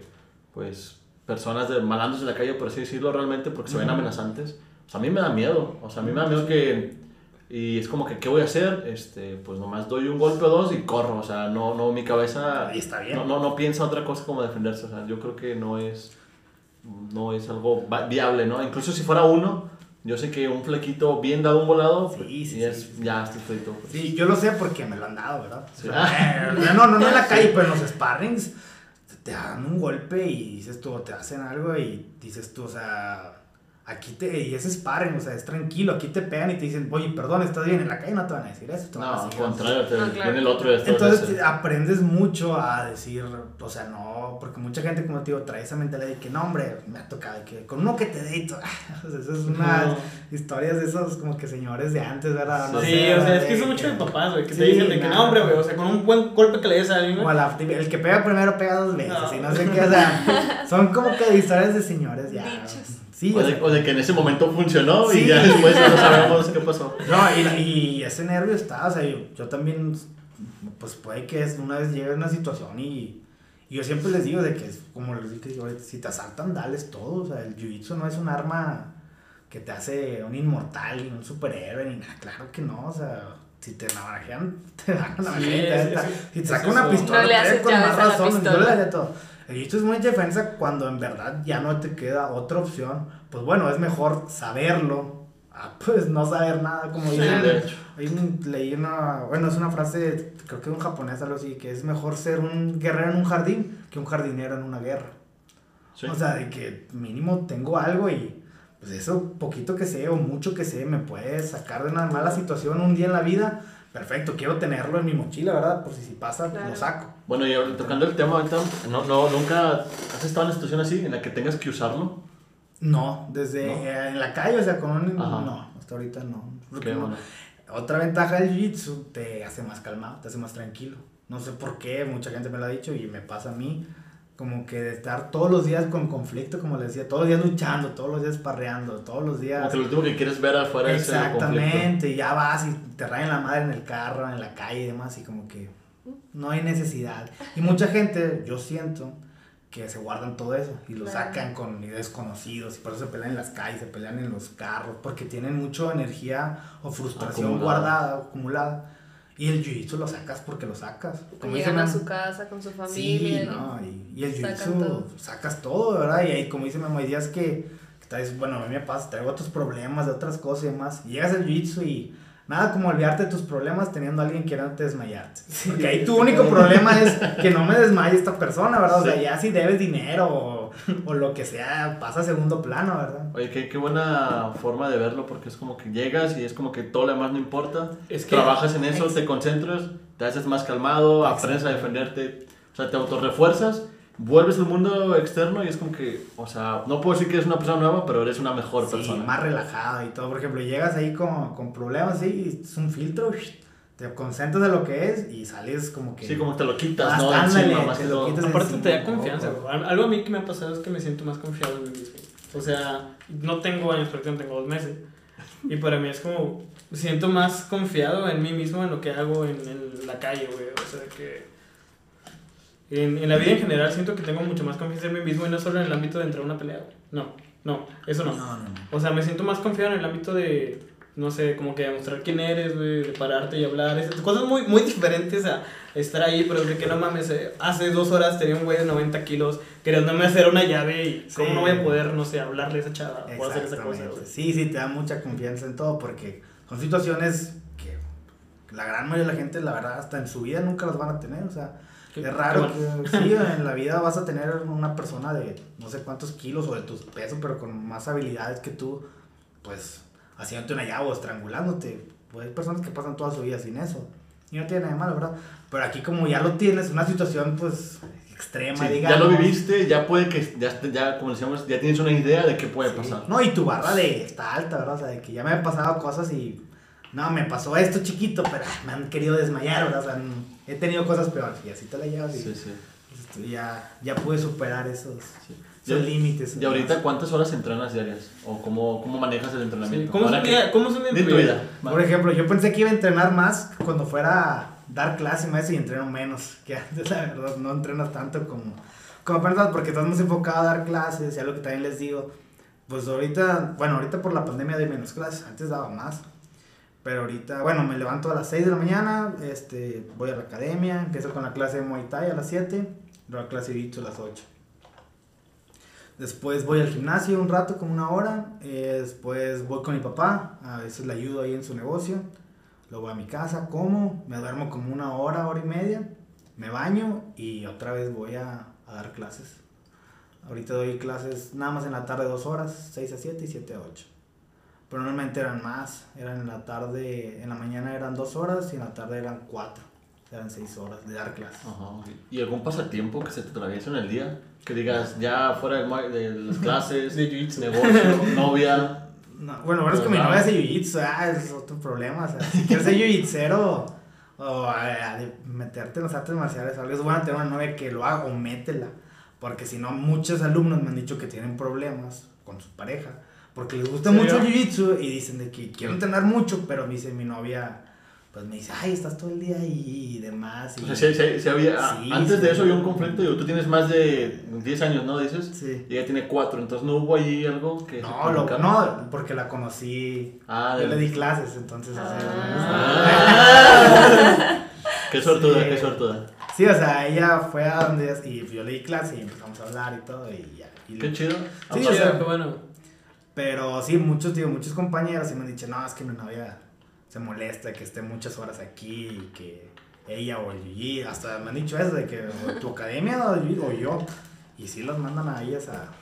pues, personas de, malandros de la calle, por así decirlo, realmente, porque se ven amenazantes. O sea, a mí me da miedo. O sea, a mí me da miedo que... Y es como que, ¿qué voy a hacer? Este, pues nomás doy un golpe o dos y corro. O sea, no, no, mi cabeza... Y está bien. No, no, no piensa otra cosa como defenderse. O sea, yo creo que no es no es algo viable, ¿no? Incluso si fuera uno, yo sé que un flequito bien dado un volado, Sí, pues, sí, y es, sí. ya estoy frito. pues. Sí, yo lo sé porque me lo han dado, ¿verdad? Sí. O sea, eh, no, no, no en la calle, pero en los sparrings te dan un golpe y dices tú, te hacen algo y dices tú, o sea, aquí te, y es sparring, o sea, es tranquilo, aquí te pegan y te dicen, oye, perdón, estás bien, en la calle no te van a decir eso, te van a No, al contrario, te, No, claro. viene el otro y esto Entonces aprendes mucho a decir, o sea, no, porque mucha gente, como te digo, trae esa mentalidad de que no, hombre, me ha tocado, que con uno que te dé y todo. O sea, esas es unas No. historias de esos como que señores de antes, ¿verdad? No Sí, sé, o sea, es de que eso mucho de papás, güey, que Sí, te dicen de que no, hombre, güey, o sea, con un buen golpe que le des a alguien, O güey. a la- el que pega primero pega dos veces No. y no sé qué, o sea, son como que historias de señores ya. Dichos. Sí, o, o de, sea, o de que en ese momento funcionó Sí. y ya después no sabemos qué pasó. no, y, y ese nervio está, o sea, yo, yo también, pues puede que es- una vez llegue a una situación y, y yo siempre les digo de que, es como les dije, ahorita, si te asaltan, dales todo, o sea, el jiu-jitsu no es un arma que te hace un inmortal y un superhéroe ni nada, claro que no, o sea, si te navajean, te van a navajear, Sí, si te sacan una pistola, No le te haces con más razón, le haría todo. El jiu-jitsu es mucha defensa cuando en verdad ya no te queda otra opción. Pues bueno, es mejor saberlo a pues no saber nada, como Sí, dicen. leí una, bueno, es una frase, creo que de un japonés, algo así, que es mejor ser un guerrero en un jardín que un jardinero en una guerra. Sí. O sea, de que mínimo tengo algo y pues eso poquito que sé o mucho que sé me puede sacar de una mala situación un día en la vida. Perfecto, quiero tenerlo en mi mochila, ¿verdad? Por si, si pasa, Claro. lo saco. Bueno, y tocando el tema ahorita, no, no, ¿nunca has estado en una situación así en la que tengas que usarlo? No, desde No. eh, en la calle, o sea, con un... Ajá. No, hasta ahorita no. Porque Qué no. bueno. Otra ventaja del jiu-jitsu te hace más calmado, te hace más tranquilo. No sé por qué, mucha gente me lo ha dicho y me pasa a mí. Como que de estar todos los días con conflicto, como les decía, todos los días luchando, todos los días parreando, todos los días... Como que lo último que quieres ver afuera es el conflicto. Exactamente, ya vas y te rayan la madre en el carro, en la calle y demás, y como que no hay necesidad. Y mucha gente, yo siento, que se guardan todo eso y lo Claro. sacan con desconocidos y por eso se pelean en las calles, se pelean en los carros, porque tienen mucha energía o frustración Acumulada. guardada, acumulada. Y el jiu-jitsu lo sacas porque lo sacas. Como Llegan dice a su casa con su Sí, familia. y- no, y, y el jiu-jitsu sacas todo, ¿verdad? Y ahí, como dice Memo, hay días que, que traes, bueno, a mí me pasa, traigo otros problemas de otras cosas y demás. Y llegas al jiu-jitsu y nada como olvidarte de tus problemas teniendo a alguien que no te desmayarte. Porque ahí tu único problema es que no me desmaye esta persona, ¿verdad? O sea, Sí. ya si debes dinero o, o lo que sea, pasa a segundo plano, ¿verdad? Oye, qué, qué buena forma de verlo porque es como que llegas y es como que todo lo demás no importa. Es que- Trabajas en eso, te concentras, te haces más calmado, aprendes a defenderte, o sea, te autorrefuerzas, vuelves al mundo externo y es como que, o sea, no puedo decir que eres una persona nueva, pero eres una mejor Sí, persona. más relajado y todo. Por ejemplo, llegas ahí con, con problemas, y es un filtro, te concentras de lo que es y sales como que... Sí, como te lo quitas, Más ¿no? Ándale, encima, más te lo quitas. Aparte te da encima, confianza, poco. güey. Algo a mí que me ha pasado es que me siento más confiado en mí mismo. O sea, no tengo años, no tengo dos meses. Y para mí es como, siento más confiado en mí mismo en lo que hago en, en la calle, güey. O sea, que en, en la vida en general siento que tengo mucho más confianza en mí mismo y no solo en el ámbito de entrar a una pelea. güey. No, no, eso no. No, no. O sea, me siento más confiado en el ámbito de, no sé, como que demostrar quién eres, güey, de pararte y hablar. esas Cosas muy, muy diferentes a estar ahí, pero de que no mames, eh, hace dos horas tenía un güey de 90 kilos queriéndome hacer una llave y cómo Sí. no voy a poder, no sé, hablarle a esa chava o hacer esa cosa, güey. Sí, sí, te da mucha confianza en todo porque son situaciones que la gran mayoría de la gente, la verdad, hasta en su vida nunca las van a tener. O sea, es raro qué bueno. que sí, en la vida vas a tener una persona de no sé cuántos kilos o de tus pesos, pero con más habilidades que tú, pues haciéndote una llave o estrangulándote. Pues hay personas que pasan toda su vida sin eso. Y no tiene nada de malo, ¿verdad? Pero aquí como ya lo tienes, una situación pues extrema, Sí, ya digamos. lo viviste, ya puede que, ya, ya, como decíamos, ya tienes una idea de qué puede Sí. pasar. No, y tu barra de está alta, ¿verdad? O sea, de que ya me han pasado cosas y no, me pasó esto chiquito, pero me han querido desmayar. O sea, he tenido cosas peores y así te la llevas y Sí, sí. pues, ya, ya pude superar esos, sí. esos límites. ¿Y ahorita cuántas horas entrenas diarias? ¿O cómo, cómo manejas el entrenamiento? ¿Cómo, que- día, ¿Cómo es un día de tu vida? Por ejemplo, yo pensé que iba a entrenar más cuando fuera a dar clase más y entreno menos. Que antes, la verdad, no entrenas tanto como, como pensas porque estás más enfocado a dar clases y algo que también les digo. Pues ahorita, bueno, ahorita por la pandemia doy menos clases, antes daba más. Pero ahorita, bueno, me levanto a las 6 de la mañana, este, voy a la academia, empiezo con la clase de Muay Thai a las 7, luego la clase de Jiu-Jitsu a las 8. Después voy al gimnasio un rato, como una hora. eh, después voy con mi papá, a veces le ayudo ahí en su negocio. Luego voy a mi casa, como, me duermo como una hora, hora y media. Me baño y otra vez voy a, a dar clases. Ahorita doy clases nada más en la tarde dos horas, 6 a 7 y 7 a 8. Pero normalmente eran más, eran en la tarde, en la mañana eran dos horas y en la tarde eran cuatro. Eran seis horas de dar clases. Ajá. ¿Y algún pasatiempo que se te atraviese en el día? Que digas, ya fuera del de las clases, De jiu-jitsu. negocio, novia. No, bueno, ahora es que mi Ajá. novia hace jiu-jitsu, ah, es otro problema. O sea, si quieres ser jiu-jitsero o eh, de meterte en las artes marciales, algo es bueno tener una novia que lo haga o métela. Porque si no, muchos alumnos me han dicho que tienen problemas con su pareja. Porque les gusta ¿En mucho el jiu-jitsu y dicen de que quiero entrenar mucho, pero me dice mi novia, pues me dice, ay, estás todo el día ahí y demás. Y, O sea, si, si- si había, Sí, antes de eso había un conflicto. Digo, tú tienes más de 10 años, ¿no? Dices. Sí. Y ella tiene 4, entonces no hubo ahí algo que. No, lo, no, porque la conocí, Ah, yo de... le di clases, entonces... así, Ah. qué sortuda, Sí. qué sortuda. Sí, o sea, ella fue a donde y yo le di clase y empezamos a hablar y todo y ya. Y- Qué chido. Sí, Sí, o sea, qué bueno. Pero sí, muchos, digo, muchos compañeros sí me han dicho, no, es que mi novia se molesta que esté muchas horas aquí y que ella o el Yuyi, hasta me han dicho eso, de que tu academia o, yo. Y sí los mandan a ellas a...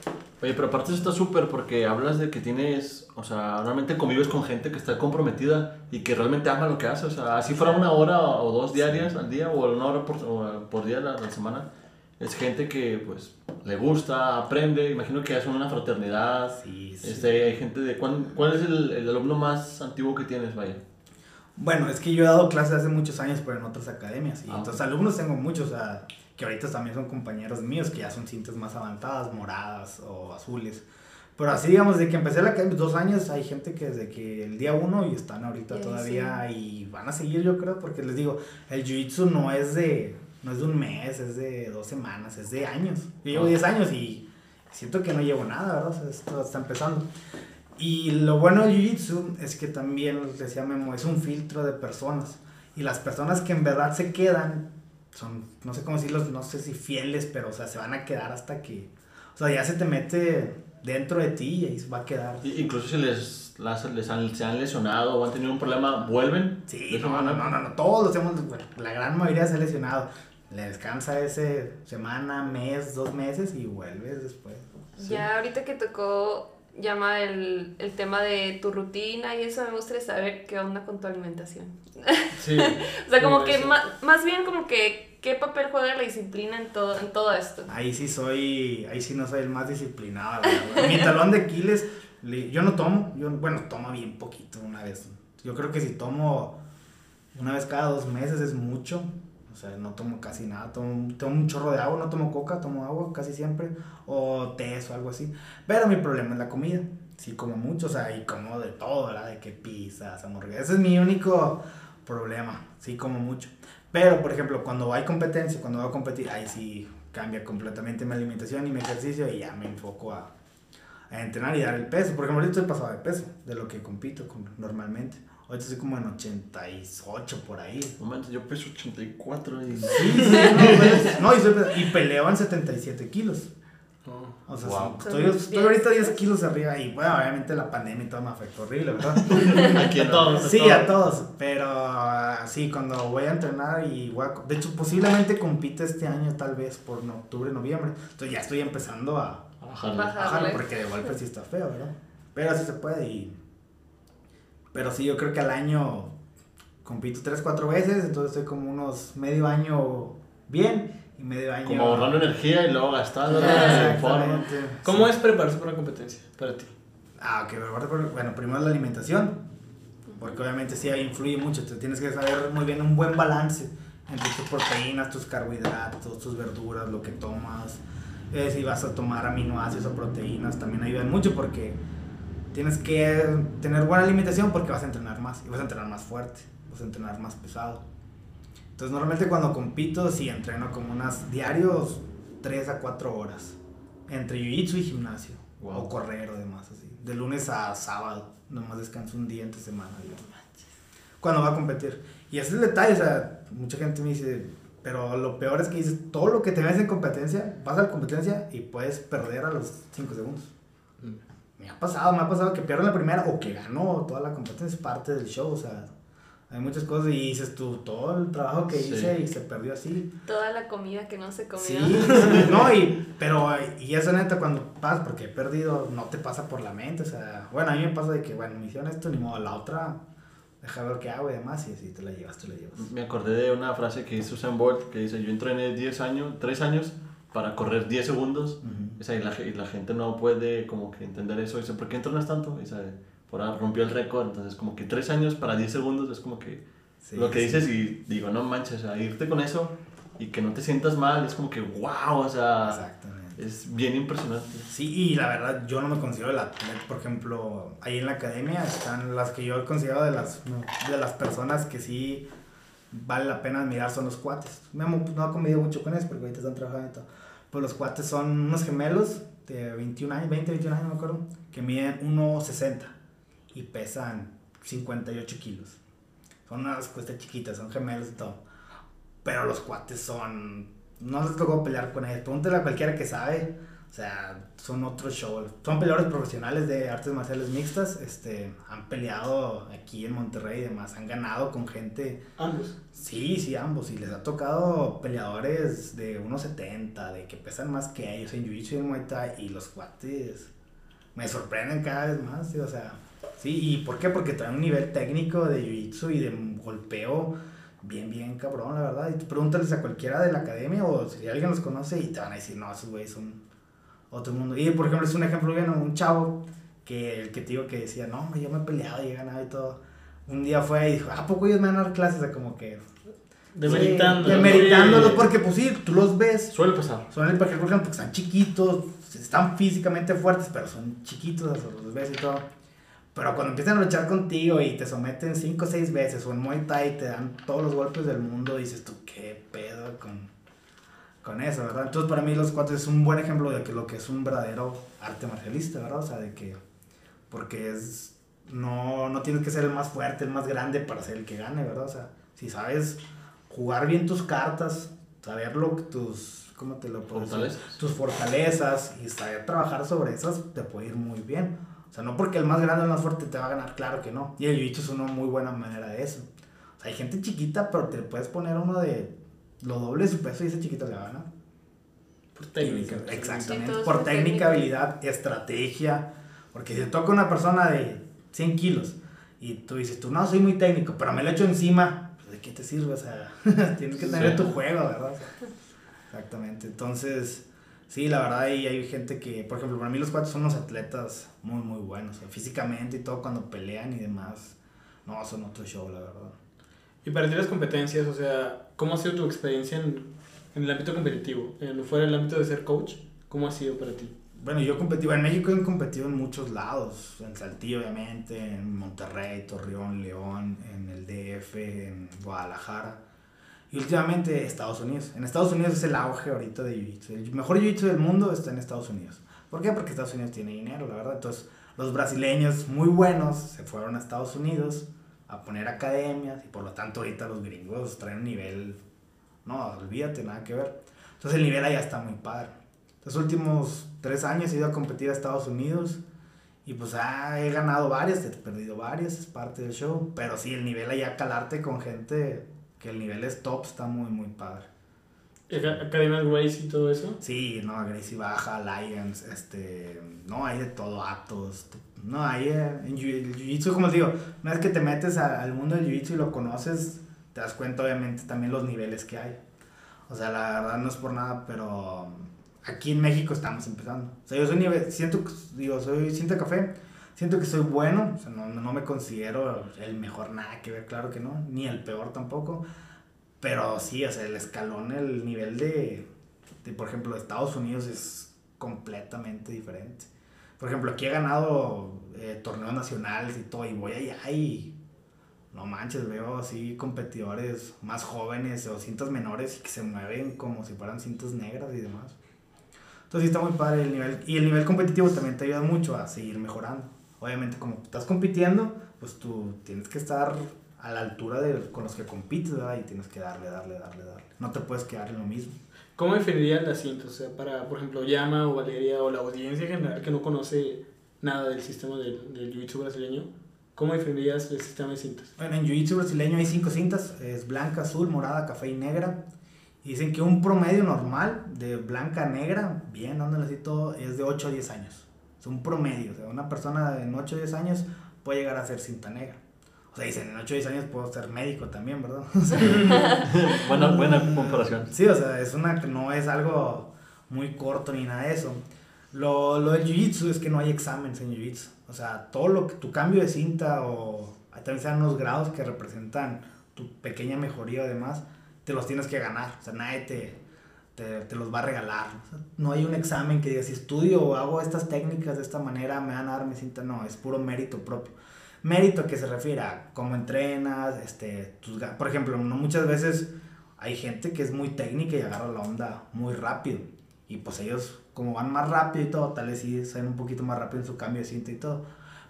Oye, pero aparte eso está súper porque hablas de que tienes, o sea, realmente convives con gente que está comprometida y que realmente ama lo que hace. O sea, así fuera una hora o dos diarias al día o una hora por, o por día a la, a la semana, es gente que pues le gusta, aprende. Imagino que ya son una fraternidad. Sí, sí. Este, hay gente de... ¿Cuál, cuál es el, el alumno más antiguo que tienes, vaya? Bueno, es que yo he dado clases hace muchos años, pero en otras academias. Y Ah, entonces ok. alumnos tengo muchos, o sea, que ahorita también son compañeros míos, que ya son cintas más avanzadas, moradas o azules. Pero así, digamos, de que empecé la academia, dos años, hay gente que desde que el día uno y están ahorita Sí, todavía y van a seguir, yo creo, porque les digo, el jiu-jitsu no es de, no es de un mes, es de dos semanas, es de años. Yo llevo Ah. 10 años y siento que no llevo nada, ¿verdad? O sea, esto está empezando. Y lo bueno del Jiu-Jitsu es que también, les decía Memo, es un filtro de personas. Y las personas que en verdad se quedan son, no sé cómo decirlos, no sé si fieles, pero o sea, se van a quedar hasta que, o sea, ya se te mete dentro de ti y ahí va a quedar. Incluso si les, las- les han, se han lesionado o han tenido un problema, ¿vuelven? Sí, ¿De esa no, no, no, no, todos los hemos, bueno, la gran mayoría se ha lesionado. Le descansa ese semana, mes, dos meses y vuelves después. Sí. Ya ahorita que tocó llama el, el tema de tu rutina y eso me gustaría saber qué onda con tu alimentación. Sí. O sea, como que ma- más bien como que qué papel juega la disciplina en todo, en todo esto. Ahí sí soy, ahí sí no soy el más disciplinado. verdad. Mi talón de Aquiles, le- yo no tomo, yo, bueno, tomo bien poquito una vez. Yo creo que si tomo una vez cada dos meses es mucho. O sea, no tomo casi nada, tomo, tomo un chorro de agua, no tomo coca, tomo agua casi siempre, o té o algo así. Pero mi problema es la comida. Sí, como mucho, o sea, y como de todo, ¿verdad? De que pizzas, hamburguesas. Ese es mi único problema, sí, como mucho. Pero, por ejemplo, cuando hay competencia, cuando voy a competir, ahí sí cambia completamente mi alimentación y mi ejercicio y ya me enfoco a, a entrenar y dar el peso. Por ejemplo, ahorita estoy pasado de peso de lo que compito con- normalmente. Ahorita estoy como en 88 por ahí. No manches, yo peso 84 y... Sí, sí, no, no, y, soy y peleo en 77 kilos. Oh. O sea, Wow. sí, estoy, estoy ahorita 10 kilos arriba y bueno, obviamente la pandemia y todo me afectó horrible, ¿verdad? Aquí A todos. Sí, a todos, pero ah, sí, cuando voy a entrenar y voy a, de hecho posiblemente compite este año tal vez por no- octubre, noviembre, entonces ya estoy empezando a A bajarle. Baja. bajarle Bajarle. porque de golpe sí está feo, ¿verdad? Pero así se puede y pero sí, yo creo que al año compito 3, 4 veces, entonces estoy como unos medio año bien y medio año Como ahorrando energía y luego gastando en forma. Exactamente. ¿Cómo Sí. es prepararse para una competencia? Para ti. Ah, ok, bueno, primero la alimentación. Porque obviamente sí influye mucho, te tienes que saber muy bien un buen balance entre tus proteínas, tus carbohidratos, tus verduras, lo que tomas. Eh, si vas a tomar aminoácidos o proteínas, también ayudan mucho porque tienes que tener buena alimentación porque vas a entrenar más y vas a entrenar más fuerte, vas a entrenar más pesado. Entonces normalmente cuando compito sí entreno como unas diarios 3 a 4 horas entre jiu-jitsu y gimnasio Wow. o correr o demás así. De lunes a sábado, nomás descanso un día entre semana. yo. Cuando va a competir. Y ese es el detalle, o sea, mucha gente me dice, pero lo peor es que dices, todo lo que te ves en competencia, vas a la competencia y puedes perder a los 5 segundos. Me ha pasado, me ha pasado que pierdo la primera o que ganó toda la competencia, es parte del show, o sea, hay muchas cosas y dices tú, todo el trabajo que Sí. hice y se perdió así. Toda la comida que no se comió. Sí, sí, no, y, pero, y eso neta cuando pasa, porque he perdido, no te pasa por la mente, o sea, bueno, a mí me pasa de que, bueno, me hicieron esto, ni modo, la otra, deja ver qué hago y demás, y así te la llevas, te la llevas. Me acordé de una frase que dice Usain Bolt que dice, yo entrené 10 años, 3 años para correr 10 segundos. O sea, y, la, y la gente no puede como que entender eso. Dice, ¿por qué entrenas tanto? Y por ahí rompió el récord. Entonces, como que 3 años para 10 segundos es como que Sí, lo que sí. dices y digo, no manches, o sea, irte con eso y que no te sientas mal, es como que, wow, o sea, Exactamente. es bien impresionante. Sí, y la verdad yo no me considero el atleta, por ejemplo, ahí en la academia están las que yo considero de las, de las personas que sí vale la pena admirar son los cuates. Me no he convivido mucho con ellos porque ahorita están trabajando y todo. Pero los cuates son unos gemelos de 21 años, 20, 21 años, no me acuerdo, que miden 1,60 y pesan 58 kilos. Son unas cuestas chiquitas, son gemelos y todo. Pero los cuates son. No les tocó pelear con ellos. Pregúntale a cualquiera que sabe. O sea, son otro show. Son peleadores profesionales de artes marciales mixtas. Este, han peleado aquí en Monterrey y demás. Han ganado con gente. Ambos. Sí, sí, ambos. Y les ha tocado peleadores de 1.70, de que pesan más que ellos en Jiu-Jitsu y en Muay Thai. Y los cuates me sorprenden cada vez más. sí, o sea, sí. ¿Y por qué? Porque traen un nivel técnico de Jiu-Jitsu y de golpeo bien, bien cabrón, la verdad. Y tú pregúntales a cualquiera de la academia o si alguien los conoce y te van a decir, no, esos güeyes son otro mundo. Y por ejemplo, es un ejemplo bien, un chavo que el que te digo que decía, no, yo me he peleado y he ganado y todo. Un día fue y dijo, ¿a poco ellos me van a dar clases? O sea, como que. Sí, demeritándolos porque pues sí, tú los ves. Suele pasar. El porque, por ejemplo, porque están chiquitos, están físicamente fuertes, pero son chiquitos, o sea, los ves y todo. Pero cuando empiezan a luchar contigo y te someten 5 o 6 veces, o en Muay Thai te dan todos los golpes del mundo, dices tú, ¿qué pedo con, con eso, verdad? Entonces, para mí, los cuatro es un buen ejemplo de que lo que es un verdadero arte marcialista, ¿verdad? O sea, de que, porque es, no, no tienes que ser el más fuerte, el más grande para ser el que gane, ¿verdad? O sea, si sabes jugar bien tus cartas, saber lo que tus, ¿cómo te lo puedo decir? Fortalezas. tus fortalezas y saber trabajar sobre esas te puede ir muy bien. O sea, no porque el más grande o el más fuerte te va a ganar, claro que no. Y el jiu es una muy buena manera de eso. O sea, hay gente chiquita, pero te puedes poner uno de lo doble de su peso y ese chiquito le va a ganar. Por técnica. Sí, Exactamente. Por por técnica, técnica. habilidad, estrategia. Porque si te toca una persona de 100 kilos y tú dices, tú no, soy muy técnico, pero me lo echo encima, pues, ¿de qué te sirve? O sea, tienes que tener Sí. tu juego, ¿verdad? O sea, exactamente. Entonces, sí, la verdad, y hay gente que, por ejemplo, para mí los cuatro son unos atletas muy, muy buenos. o sea, físicamente y todo, cuando pelean y demás. No, son otro show, la verdad. Y para ti las competencias, o sea, ¿cómo ha sido tu experiencia en, en el ámbito competitivo? En, fuera del ámbito de ser coach, ¿cómo ha sido para ti? Bueno, yo competí, en México he competido en muchos lados, en Saltillo obviamente, en Monterrey, Torreón, León, en el DF, en Guadalajara y últimamente Estados Unidos. En Estados Unidos es el auge ahorita de Jiu-Jitsu. El mejor Jiu-Jitsu del mundo está en Estados Unidos. ¿Por qué? Porque Estados Unidos tiene dinero, la verdad. Entonces, los brasileños muy buenos se fueron a Estados Unidos a poner academias y por lo tanto ahorita los gringos traen un nivel, no, olvídate, nada que ver. Entonces el nivel allá está muy padre. Los últimos tres años he ido a competir a Estados Unidos y pues ah, he ganado varias, he perdido varias, es parte del show. Pero sí, el nivel allá, calarte con gente que el nivel es top, está muy, muy padre. Aca- Academias Grace y todo eso. Sí, no, Gracie Baja, Lions, este, no, hay de todo, Atos, no, hay eh, en Jiu-Jitsu, como les digo, una vez que te metes a- al mundo del Jiu-Jitsu y lo conoces, te das cuenta obviamente también los niveles que hay. O sea, la verdad no es por nada, pero aquí en México estamos empezando. O sea, yo soy nivel, siento, digo, soy Cinta Café, Siento que soy bueno, o sea, no, no me considero el mejor, nada que ver, claro que no, ni el peor tampoco. Pero sí, o sea, el escalón, el nivel de, de por ejemplo, de Estados Unidos es completamente diferente. Por ejemplo, aquí he ganado eh, torneos nacionales y todo, y voy allá y no manches, veo así competidores más jóvenes o cintas menores que se mueven como si fueran cintas negras y demás. Entonces sí está muy padre el nivel. Y el nivel competitivo también te ayuda mucho a seguir mejorando. Obviamente como estás compitiendo, pues tú tienes que estar a la altura de con los que compites, ¿verdad? Y tienes que darle, darle, darle, darle. No te puedes quedar en lo mismo. ¿Cómo definirías las cintas? O sea, para, por ejemplo, Llama o Valeria o la audiencia en general que no conoce nada del sistema del, del jiu-jitsu brasileño, ¿cómo definirías el sistema de cintas? Bueno, en Jiu-Jitsu brasileño hay cinco cintas, es blanca, azul, morada, café y negra. Y dicen que un promedio normal de blanca a negra, bien, dándole así todo, es de 8 a 10 años. Es un promedio, o sea, una persona en 8 a 10 años puede llegar a ser cinta negra. O sea, dicen, en 8 o 10 años puedo ser médico también, ¿verdad? O buena, buena comparación. Sí, o sea, es una, no es algo muy corto ni nada de eso. Lo, lo del jiu-jitsu es que no hay exámenes en jiu-jitsu. O sea, todo lo que tu cambio de cinta o también sean unos grados que representan tu pequeña mejoría además, te los tienes que ganar. O sea, nadie te, te, te los va a regalar. O sea, no hay un examen que diga, si estudio o hago estas técnicas de esta manera, me van a dar mi cinta. No, es puro mérito propio. Mérito que se refiere a cómo entrenas, este, tus, por ejemplo, no muchas veces hay gente que es muy técnica y agarra la onda muy rápido. Y pues ellos, como van más rápido y todo, tal vez sí saben un poquito más rápido en su cambio de cinta y todo.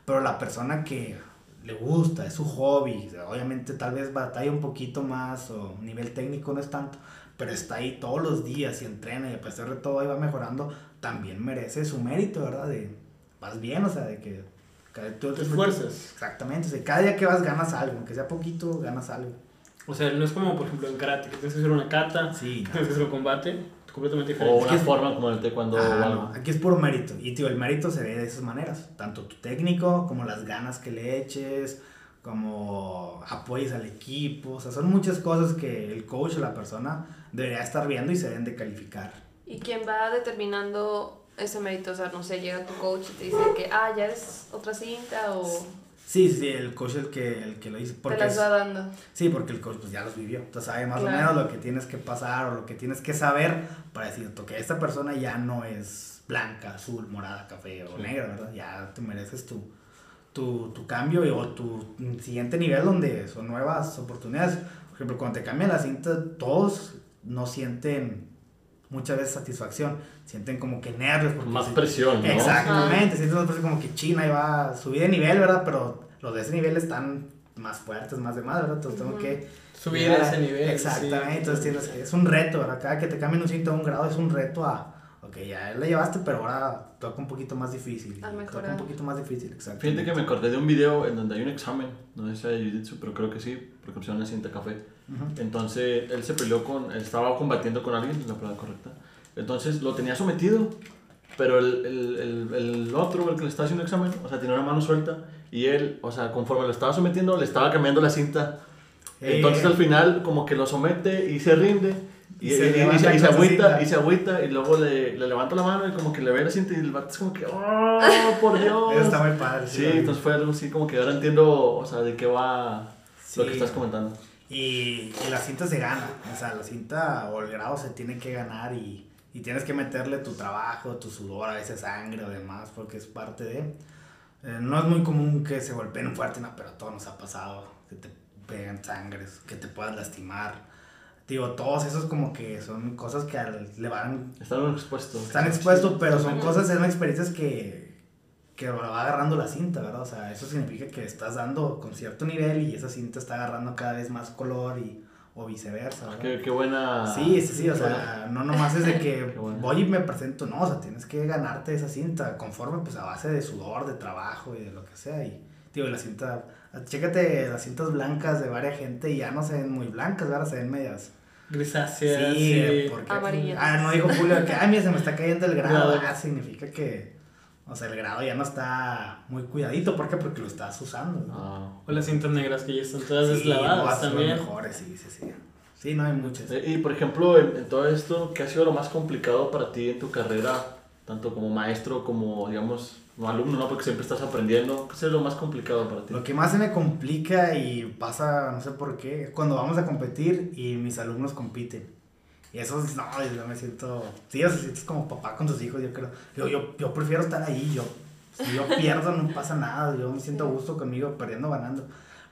Pero la persona que le gusta, es su hobby, obviamente tal vez batalla un poquito más o nivel técnico no es tanto, pero está ahí todos los días y entrena y a pesar de todo ahí va mejorando, también merece su mérito, ¿verdad? De, vas bien, o sea, de que... cada- tú Te esfuerzas. Exactamente, o sea, cada día que vas ganas algo, aunque sea poquito, ganas algo. O sea, no es como, por ejemplo, en karate, que tienes que hacer una kata, Sí, tienes que hacer un combate, completamente O diferente. una que es- forma como en el taekwondo o Ah, algo. no, aquí es puro mérito. Y tío, el mérito se ve de esas maneras. Tanto tu técnico, como las ganas que le eches, como apoyes al equipo. O sea, son muchas cosas que el coach o la persona debería estar viendo y se deben de calificar. ¿Y quién va determinando ese mérito? O sea, no sé, llega tu coach y te dice que, ah, ya es otra cinta o Sí, sí, el coach el que, el que lo te Porque las es- va dando. Sí, porque el coach pues, ya los vivió. Entonces sabe más Claro. o menos lo que tienes que pasar o lo que tienes que saber para decir que esta persona ya no es blanca, azul, morada, café o Sí. negra, ¿verdad? Ya te mereces tu, tu, tu cambio y- o tu siguiente nivel donde son nuevas oportunidades. Por ejemplo, cuando te cambian la cinta, todos no sienten muchas veces satisfacción, sienten como que nervios. porque Más se- presión, ¿no? Exactamente, sientes una presión como que China iba a subir de nivel, ¿verdad? Pero los de ese nivel están más fuertes, más de más, ¿verdad? Entonces tengo que... Subir a ese nivel. Exactamente, sí. entonces tienes es un reto, ¿verdad? Cada que te cambien un cinto a un grado es un reto a... Ok, ya la llevaste, pero ahora toca un poquito más difícil. A toca un poquito más difícil, exacto. Fíjate que me acordé de un video en donde hay un examen, no sé si de jiu-jitsu, pero creo que sí, porque pusieron una cinta café. Entonces él se peleó con, él estaba combatiendo con alguien, es la palabra correcta. Entonces lo tenía sometido, pero el, el, el, el otro, el que le estaba haciendo el examen, o sea, tenía una mano suelta y él, o sea, conforme lo estaba sometiendo, le estaba cambiando la cinta. Eh. Entonces al final como que lo somete y se rinde. Y, Y se y- y se, agüita, y se agüita, y luego le, le levanta la mano y como que le ve la cinta y el vato es como que, ¡oh, por Dios! Eso está muy padre. Sí, vi. entonces fue algo así como que ahora entiendo, o sea, de qué va Sí. lo que estás comentando. Y, y la cinta se gana, o sea, la cinta o el grado se tiene que ganar y, y tienes que meterle tu trabajo, tu sudor, a veces sangre o demás, porque es parte de... eh, no es muy común que se golpeen fuerte, no, pero a todos nos ha pasado, que te pegan sangres, que te puedas lastimar. Digo, todos esos como que son cosas que al- le van... Están expuestos. Están expuestos, pero son cosas, son experiencias que, que va agarrando la cinta, ¿verdad? O sea, eso significa que estás dando con cierto nivel y esa cinta está agarrando cada vez más color y, o viceversa, ¿verdad? Qué, qué buena. Sí, sí, sí, o sea, no nomás es de que voy y me presento, no, o sea, tienes que ganarte esa cinta conforme pues a base de sudor, de trabajo y de lo que sea y, digo, la cinta, chécate las cintas blancas de varias gente y ya no se ven muy blancas, ahora se ven medias. Grisácea, Sí, sí. porque... Amarillas. Ah, no dijo Julio que, ay, mira, se me está cayendo el grado. Ah, significa que, o sea, el grado ya no está muy cuidadito, ¿por qué? Porque lo estás usando, ¿no? Ah. O las cintas negras que ya están todas Sí, deslavadas también. mejores, sí, sí, sí. Sí, no hay muchas. Eh, Y por ejemplo, en, en todo esto, ¿qué ha sido lo más complicado para ti en tu carrera, tanto como maestro como, digamos, como alumno, ¿no? Porque siempre estás aprendiendo. ¿Qué es lo más complicado para ti? Lo que más se me complica y pasa, no sé por qué, es cuando vamos a competir y mis alumnos compiten. Y eso, es- no, yo me siento, sí, o sea, sientes como papá con tus hijos, yo creo. Yo, yo, yo prefiero estar ahí, yo, si yo pierdo no pasa nada, yo me siento a gusto conmigo, perdiendo, ganando.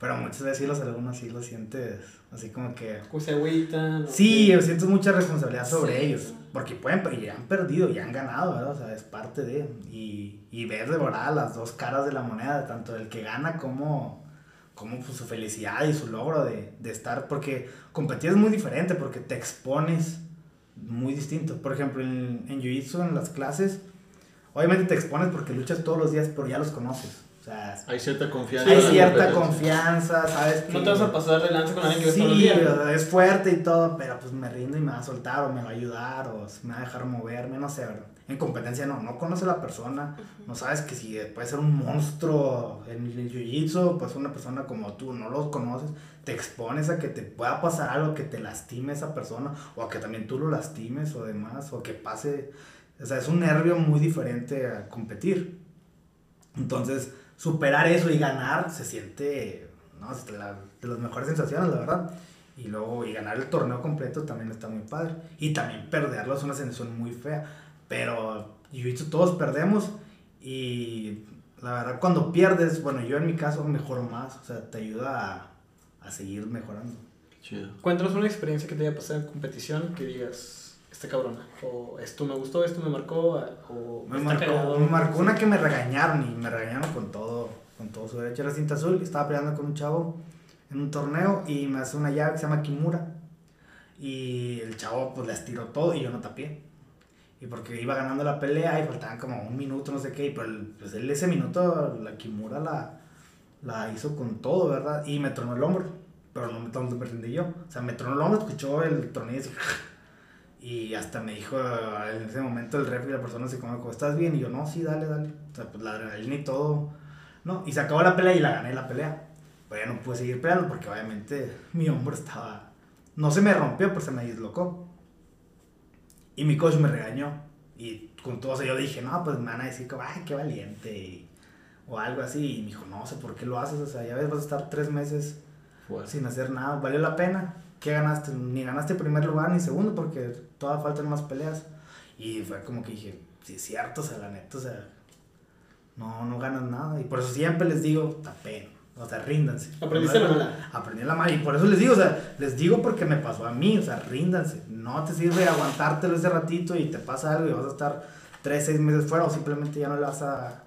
Pero muchas veces sí los alumnos sí lo sientes así como que... Se agüitan. Sí, yo siento mucha responsabilidad sobre Sí. ellos, porque pueden, y han perdido, y han ganado, ¿verdad? O sea, es parte de, y, y ver de verdad las dos caras de la moneda, tanto el que gana como, como pues, su felicidad y su logro de, de estar, porque competir es muy diferente, porque te expones muy distinto. Por ejemplo, en, en Jiu-Jitsu, en las clases, obviamente te expones porque luchas todos los días, pero ya los conoces. O sea, Hay cierta confianza. hay cierta confianza, ¿sabes? No que- te vas a pasar de lanza con alguien que ves Sí, todos los días. ¿no? es fuerte y todo, pero pues me rindo y me va a soltar o me va a ayudar o me va a dejar moverme, no sé, ¿verdad? En competencia no, no conoce a la persona, no sabes que si puede ser un monstruo en el jiu-jitsu, pues una persona como tú no los conoces, te expones a que te pueda pasar algo que te lastime esa persona o a que también tú lo lastimes o demás, o que pase, o sea, es un nervio muy diferente a competir. Entonces, superar eso y ganar se siente, no, es de, la- de las mejores sensaciones, la verdad. Y luego, y ganar el torneo completo también está muy padre. Y también perderlo es una sensación muy fea. Pero Jiu-Jitsu todos perdemos y la verdad cuando pierdes, bueno, yo en mi caso mejoro más, o sea, te ayuda a, a seguir mejorando. Chido. Cuéntanos una experiencia que te haya pasado en competición que digas, esta cabrona, o esto me gustó, esto me marcó, o Me está marcó, me marcó una que me regañaron y me regañaron con todo, con todo su derecho. Era cinta azul estaba peleando con un chavo en un torneo y me hace una llave que se llama Kimura. Y el chavo pues le estiró todo y yo no tapé. Y porque iba ganando la pelea y faltaban como un minuto, no sé qué. Y pues, pues él ese minuto, la Kimura la, la hizo con todo, ¿verdad? Y me tronó el hombro. Pero no me, rindí yo. O sea, me tronó el hombro, escuchó el tornillo y así, y hasta me dijo en ese momento el ref y la persona así como, ¿estás bien? Y yo, no, sí, dale, dale. O sea, pues la adrenalina y todo. No, y se acabó la pelea y la gané la pelea. Pero ya no pude seguir peleando porque obviamente mi hombro estaba... No se me rompió, pero se me dislocó. Y mi coach me regañó. Y con todo eso yo dije, no, pues me van a decir ay, qué valiente. o algo así. Y me dijo, no sé por qué lo haces. O sea, ya ves, vas a estar tres meses Sin hacer nada. ¿Valió la pena? ¿Qué ganaste? Ni ganaste primer lugar ni segundo porque todavía faltan más peleas. Y fue como que dije, sí es cierto, o sea, la neta, o sea, no, no ganas nada. Y por eso siempre les digo, tapen, o sea, ríndanse. Aprendiste la mala. Aprendí la mala. Y por eso les digo, o sea, les digo porque me pasó a mí, o sea, ríndanse. No te sirve aguantártelo ese ratito y te pasa algo y vas a estar tres, seis meses fuera o simplemente ya no le vas a,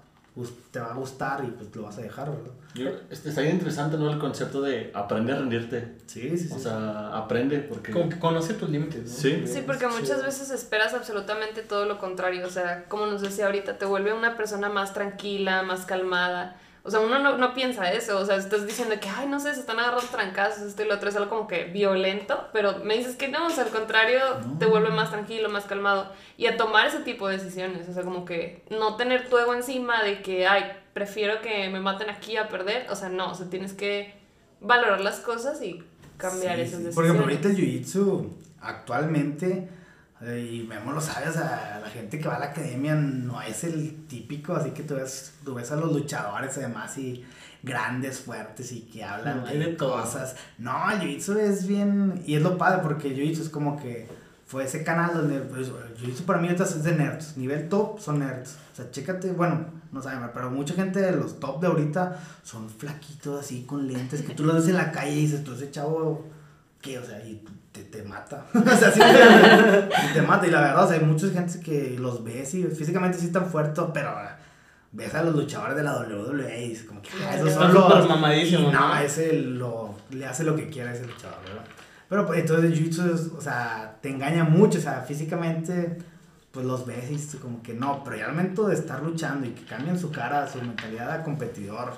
te va a gustar y pues lo vas a dejar, ¿verdad? Yo- este, está bien interesante, ¿no? El concepto de aprender a rendirte. Sí, sí, sí. O sea, aprende porque... Como que conoce tus límites, ¿no? Sí. Sí, porque muchas veces esperas absolutamente todo lo contrario. O sea, como nos decía ahorita, te vuelve una persona más tranquila, más calmada. O sea, uno no, no piensa eso. O sea, estás diciendo que, ay, no sé, se están agarrando trancazos, esto y lo otro. Es algo como que violento. Pero me dices que no, o sea, al contrario, No. te vuelve más tranquilo, más calmado. Y a tomar ese tipo de decisiones. O sea, como que no tener tu ego encima de que, ay, prefiero que me maten aquí a perder. O sea, no, o sea, tienes que valorar las cosas y cambiar Sí, esas decisiones. Por ejemplo, ahorita el jiu-jitsu actualmente, y Memo lo sabe, o sea, la gente que va a la academia no es el típico, así que tú ves, tú ves a los luchadores además y grandes, fuertes y que hablan No, de todo. cosas. No, el jiu-jitsu es bien, y es lo padre porque el jiu-jitsu es como que fue ese canal donde, pues, el jiu-jitsu para mí es de nerds, nivel top son nerds. O sea, chécate, bueno, no saben, pero mucha gente de los top de ahorita son flaquitos así con lentes que tú los ves en la calle y dices, tú ese chavo, ¿qué? O sea, y te, te mata. o sea, sí, te mata. Y la verdad, o sea, hay mucha gente que los ves y físicamente sí están fuertes, pero ves a los luchadores de la WWE y dices como que ah, esos son los... mamadísimos, y no, ¿no? ese lo, le hace lo que quiera a ese luchador, ¿verdad? Pero pues, entonces jiu-jitsu, es, o sea, te engaña mucho, o sea, físicamente, pues los ves y dices como que no, pero ya al momento de estar luchando y que cambien su cara, su mentalidad a competidor,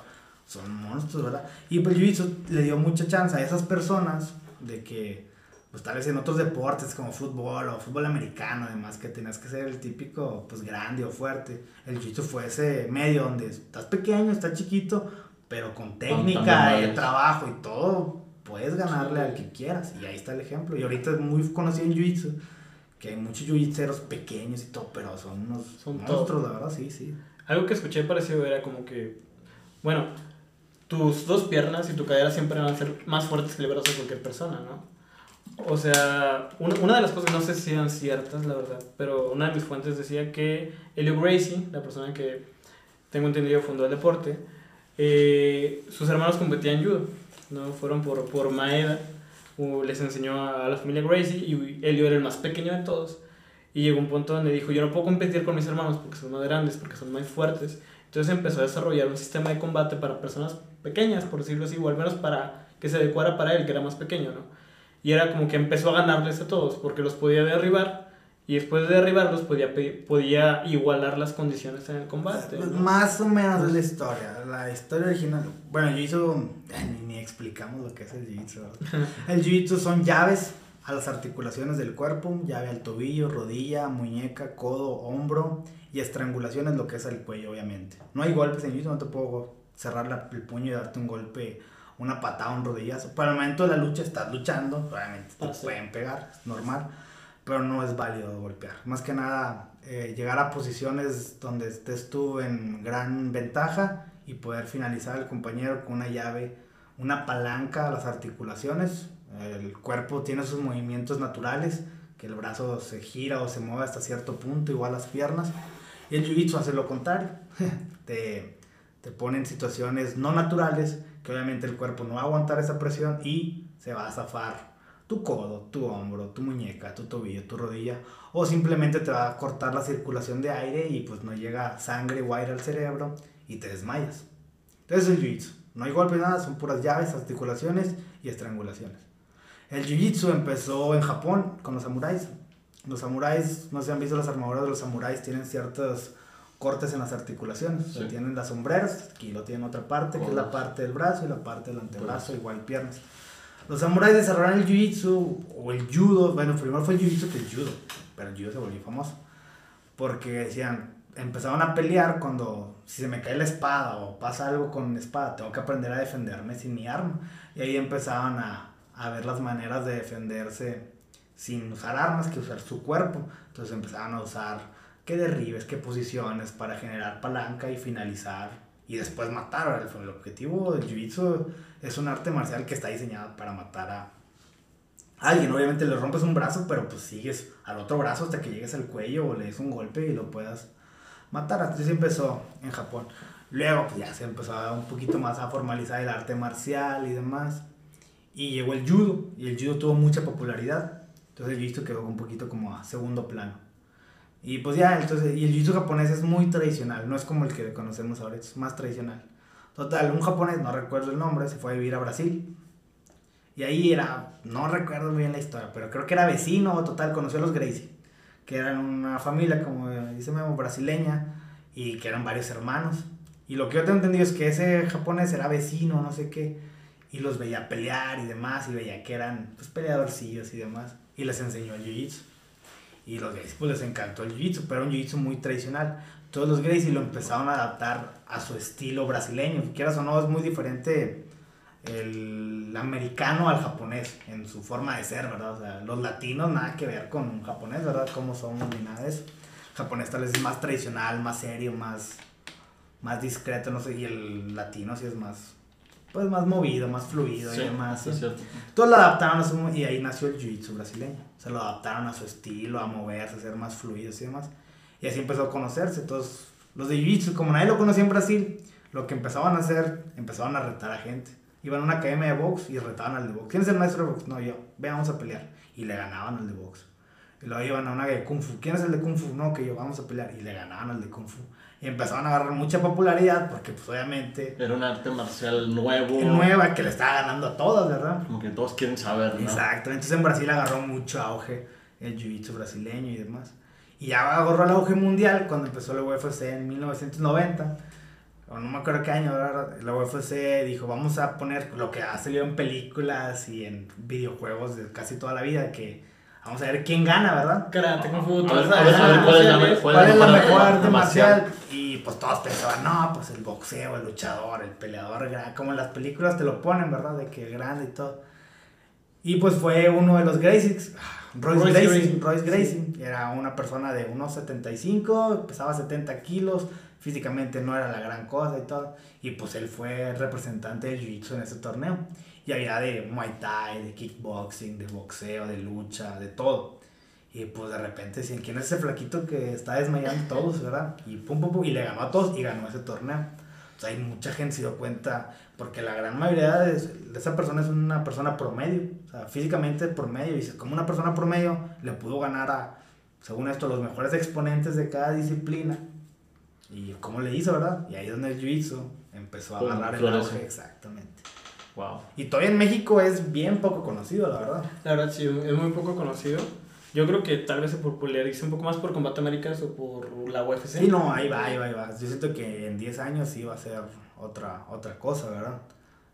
son monstruos, ¿verdad? Y pues jiu-jitsu le dio mucha chance a esas personas de que, pues tal vez en otros deportes como fútbol o fútbol americano, además que tenías que ser el típico, pues grande o fuerte, el jiu-jitsu fue ese medio donde estás pequeño, estás chiquito, pero con técnica y trabajo y todo, puedes ganarle al que quieras. Y ahí está el ejemplo. Y ahorita es muy conocido en Jiu-Jitsu, que hay muchos jiu-jitseros pequeños y todo, pero son unos Son monstruos, la verdad, sí, sí. Algo que escuché parecido era como que, bueno, tus dos piernas y tu cadera siempre van a ser más fuertes que el brazo de cualquier persona, ¿no? O sea, una, una de las cosas, no sé si eran ciertas, la verdad, pero una de mis fuentes decía que Elio Gracie, la persona que tengo entendido fundó el deporte, eh, sus hermanos competían judo, ¿no? Fueron por, por Maeda, les enseñó a la familia Gracie y Elio era el más pequeño de todos. Y llegó un punto donde dijo, yo no puedo competir con mis hermanos porque son más grandes, porque son más fuertes. Entonces empezó a desarrollar un sistema de combate para personas pequeñas, por decirlo así, o al menos para que se adecuara para él, que era más pequeño, ¿no? Y era como que empezó a ganarles a todos, porque los podía derribar, y después de derribarlos podía, podía igualar las condiciones en el combate. Pues ¿no? Más o menos es la historia. La historia original. Bueno, Jiu-Jitsu. eh, Ni, ni explicamos lo que es el Jiu-Jitsu. El Jiu-Jitsu son llaves a las articulaciones del cuerpo: llave al tobillo, rodilla, muñeca, codo, hombro. Y estrangulaciones, lo que es el cuello, obviamente. No hay golpes en Jiu-Jitsu, no te puedo cerrar la- el puño y darte un golpe, una patada, un rodillazo. Para el momento de la lucha estás luchando, obviamente te pueden pegar, es normal pero no es válido golpear. Más que nada, eh, llegar a posiciones donde estés tú en gran ventaja y poder finalizar al compañero con una llave, una palanca a las articulaciones. El cuerpo tiene sus movimientos naturales, que el brazo se gira o se mueve hasta cierto punto, igual las piernas. Y el jiu-jitsu hace lo contrario. te, te pone en situaciones no naturales, que obviamente el cuerpo no va a aguantar esa presión y se va a zafar tu codo, tu hombro, tu muñeca, tu tobillo, tu rodilla, o simplemente te va a cortar la circulación de aire y pues no llega sangre o aire al cerebro y te desmayas. Entonces el jiu-jitsu, no hay golpes, nada, son puras llaves, articulaciones y estrangulaciones. El jiu-jitsu empezó en Japón con los samuráis. Los samuráis, no si han visto las armaduras de los samuráis, tienen ciertos cortes en las articulaciones. O sea, Sí. tienen las sombreras, aquí lo tienen otra parte, que es la parte del brazo y la parte del antebrazo, igual piernas. Los samuráis desarrollaron el jiu-jitsu o el judo. Bueno, primero fue el jiu-jitsu que el judo, pero el judo se volvió famoso. Porque decían, empezaban a pelear cuando si se me cae la espada o pasa algo con mi espada, tengo que aprender a defenderme sin mi arma. Y ahí empezaban a, a ver las maneras de defenderse sin usar armas, que usar su cuerpo. Entonces empezaban a usar qué derribes, qué posiciones para generar palanca y finalizar y después matar. Ahora, El, el objetivo del jiu-jitsu es un arte marcial que está diseñado para matar a alguien. Obviamente le rompes un brazo, pero pues sigues al otro brazo hasta que llegues al cuello o le des un golpe y lo puedas matar. Así empezó en Japón. Luego pues ya se empezó un poquito más a formalizar el arte marcial y demás. Y llegó el judo, y el judo tuvo mucha popularidad. Entonces el jiu-jitsu quedó un poquito como a segundo plano. Y pues ya, entonces, y el jiu-jitsu japonés es muy tradicional, no es como el que conocemos ahora, es más tradicional. Total, un japonés, no recuerdo el nombre, se fue a vivir a Brasil. Y ahí era, no recuerdo muy bien la historia, pero creo que era vecino, total, conoció a los Gracie, que eran una familia, como dice Memo, brasileña, y que eran varios hermanos. Y lo que yo tengo entendido es que ese japonés era vecino, no sé qué, y los veía pelear y demás, y veía que eran pues, peleadorcillos y demás, y les enseñó el jiu-jitsu. Y los Gracie pues les encantó el jiu-jitsu, pero un jiu-jitsu muy tradicional. Todos los Gracie lo empezaron a adaptar a su estilo brasileño. Quieras o no, es muy diferente el americano al japonés en su forma de ser, ¿verdad? O sea, los latinos nada que ver con un japonés, ¿verdad? Cómo somos ni nada de eso. El japonés tal vez es más tradicional, más serio, más, más discreto, no sé, y el latino sí es más, pues más movido, más fluido Sí, y demás. sí, es cierto. Todos lo adaptaron a su, y ahí nació el jiu-jitsu brasileño. Se lo adaptaron a su estilo, a moverse, a ser más fluidos y demás. Y así empezó a conocerse. Todos los de jiu-jitsu, como nadie lo conocía en Brasil, lo que empezaban a hacer, empezaban a retar a gente. Iban a una academia de box y retaban al de box. ¿Quién es el maestro de box? No, yo. Ven, vamos a pelear. Y le ganaban al de box. Y luego iban a una de kung fu. ¿Quién es el de kung fu? No, que yo, vamos a pelear. Y le ganaban al de kung fu. Y empezaban a agarrar mucha popularidad porque, pues, obviamente, Era un arte marcial nuevo. nueva que le estaba ganando a todas, ¿verdad? Como que todos quieren saber, ¿no? Exacto, entonces en Brasil agarró mucho auge el jiu-jitsu brasileño y demás. Y ya agarró el auge mundial cuando empezó la UFC en 1990. O no me acuerdo qué año, la UFC dijo, vamos a poner lo que ha salido en películas y en videojuegos de casi toda la vida, que vamos a ver quién gana, ¿verdad? Karate, Kung Fu, ¿cuál es la mejor? ¿Cuál es la mejor mejor arte marcial? marcial? Y pues todos pensaban, no, pues el boxeo, el luchador, el peleador, como en las películas te lo ponen, ¿verdad? De que grande y todo. Y pues fue uno de los Gracies, Royce, Royce Gracie, Gracie. Royce Gracie, era una persona de unos 75, pesaba 70 kilos, físicamente no era la gran cosa y todo. Y pues él fue representante del Jiu-Jitsu en ese torneo. Y había de Muay Thai, de kickboxing, de boxeo, de lucha, de todo. Y pues de repente decían, ¿quién es ese flaquito que está desmayando todos, verdad? Y pum, pum, pum, y le ganó a todos y ganó ese torneo. O sea, hay mucha gente se dio cuenta, porque la gran mayoría de, de esa persona es una persona promedio, o sea, físicamente promedio. Y dices, como una persona promedio le pudo ganar a, según esto, los mejores exponentes de cada disciplina. Y cómo le hizo, ¿verdad? Y ahí es donde el jiu-jitsu empezó a agarrar el auge, exactamente. Wow. Y todavía en México es bien poco conocido, la verdad. La verdad, sí, es muy poco conocido. Yo creo que tal vez se popularice un poco más por Combate Américas o por la UFC. Sí, no, ahí va, ahí va, ahí va. Yo siento que en 10 años sí va a ser otra, otra cosa, ¿verdad?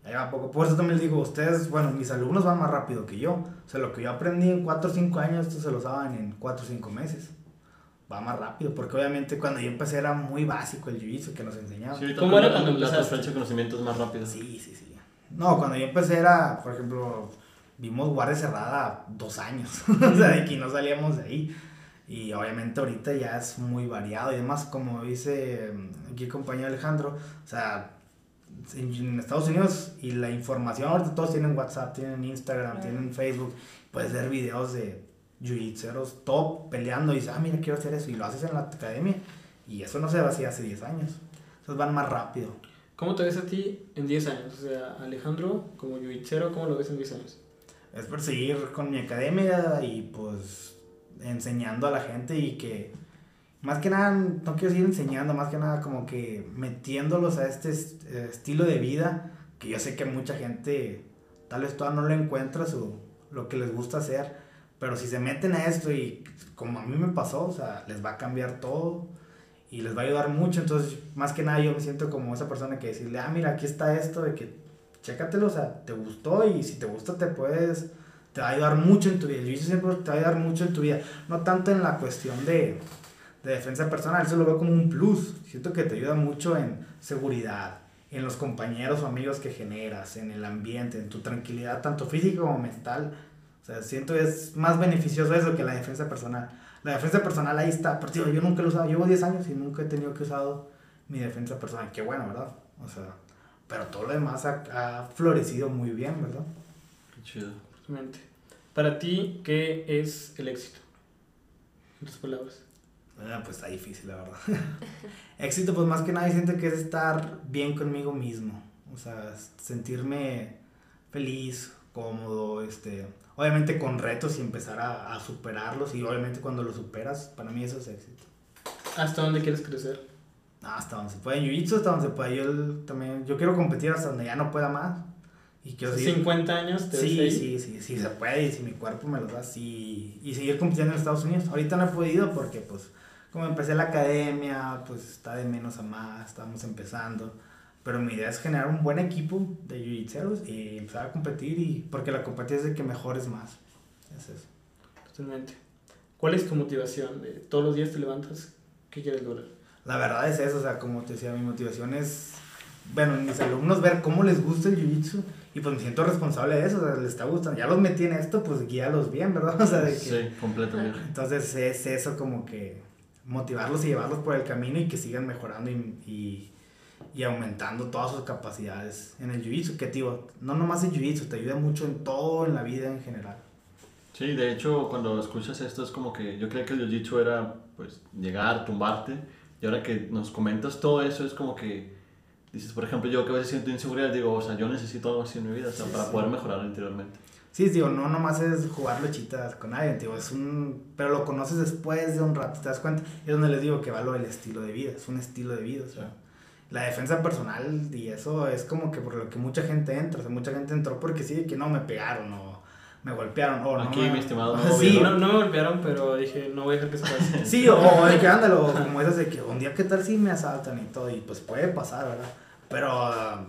Ahí va poco. Por eso también les digo, ustedes, bueno, mis alumnos van más rápido que yo. O sea, lo que yo aprendí en 4 o 5 años, estos se lo saben en 4 o 5 meses. Va más rápido, porque obviamente cuando yo empecé era muy básico el jiu-jitsu que nos enseñaban. Sí, ¿Cómo era cuando empezaste? transferencia de conocimiento es más rápida. Sí, sí, sí. No, cuando yo empecé era, por ejemplo, vimos guardia cerrada dos años. o sea, de que no salíamos de ahí. Y obviamente ahorita ya es muy variado. Y además, como dice mm, aquí el compañero Alejandro, o sea, en, Estados Unidos y la información, ahorita todos tienen WhatsApp, tienen Instagram, Claro. tienen Facebook. Puedes ver videos de jiu-jitseros top peleando y dices, ah, mira, quiero hacer eso. Y lo haces en la academia. Y eso no se hacía hace 10 años. Entonces van más rápido. ¿Cómo te ves a ti en 10 años? O sea, Alejandro, como jiu-jitero, ¿cómo lo ves en 10 años? es perseguir con mi academia y pues enseñando a la gente y que más que nada, no quiero decir enseñando, más que nada como que metiéndolos a este est- estilo de vida que yo sé que mucha gente tal vez todavía no le encuentra su, lo que les gusta hacer, pero si se meten a esto y como a mí me pasó, o sea, les va a cambiar todo y les va a ayudar mucho, entonces más que nada yo me siento como esa persona que decirle, ah, mira, aquí está esto, de que chécatelo, o sea, te gustó y si te gusta te puedes, te va a ayudar mucho en tu vida. Yo hice siempre te va a ayudar mucho en tu vida, no tanto en la cuestión de, de defensa personal, eso lo veo como un plus. Siento que te ayuda mucho en seguridad, en los compañeros o amigos que generas, en el ambiente, en tu tranquilidad, tanto física como mental. O sea, siento es más beneficioso eso que la defensa personal. La defensa personal ahí está, pero tío, yo nunca lo he usado, llevo 10 años y nunca he tenido que usado mi defensa personal. Qué bueno, ¿verdad? O sea, pero todo lo demás ha, ha florecido muy bien, ¿verdad? Qué chido. Justamente. Para ti, ¿qué es el éxito? En tus palabras. Ah, pues está difícil, la verdad. Éxito, pues más que nada siento que es estar bien conmigo mismo. O sea, sentirme feliz, cómodo, este... Obviamente con retos y empezar a, a superarlos. Y obviamente cuando los superas, para mí eso es éxito. ¿Hasta dónde quieres crecer? Hasta donde se puede. En Jiu-Jitsu, hasta donde se puede. Yo también... Yo quiero competir hasta donde ya no pueda más. Y quiero seguir... 50 años, te Sí, sí, sí, sí se puede y si mi cuerpo me lo da, sí. Y seguir compitiendo en Estados Unidos. Ahorita no he podido porque, pues, como empecé la academia, pues está de menos a más, estamos empezando. Pero mi idea es generar un buen equipo de jiu-jitseros y empezar a competir y porque la competencia es de que mejores más. Es eso. Totalmente. ¿Cuál es tu motivación? De todos los días te levantas, ¿qué quieres lograr? La verdad es eso, o sea, como te decía, mi motivación es, bueno, en mis alumnos ver cómo les gusta el jiu-jitsu y pues me siento responsable de eso, o sea, les está gustando. Ya los metí en esto, pues guíalos bien, ¿verdad? O sea, de que... Sí, completamente. Entonces es eso como que motivarlos y llevarlos por el camino y que sigan mejorando y, y, y aumentando todas sus capacidades en el jiu-jitsu, que tío, no nomás en jiu-jitsu, te ayuda mucho en todo, en la vida en general. Sí, de hecho, cuando escuchas esto es como que yo creía que el jiu-jitsu era pues llegar, tumbarte, y ahora que nos comentas todo eso es como que dices, por ejemplo, yo que a veces siento inseguridad, digo, o sea, yo necesito algo así en mi vida, o sea, Sí, para sí. poder mejorar interiormente. Sí, digo, no nomás es jugar luchitas con alguien, tío, es un... Pero lo conoces después de un rato, ¿te das cuenta? Es donde les digo que va lo del estilo de vida, es un estilo de vida, o sea... La defensa personal y eso es como que por lo que mucha gente entra, o sea, mucha gente entró porque sí, de que no me pegaron o me golpearon o no Aquí, me- mi estimado, no sí, No, no me golpearon, pero dije, no voy a dejar que se pase. Sí, o, o de que ándalo, como esas de que un día qué tal si me asaltan y todo, y pues puede pasar, ¿verdad? Pero ah,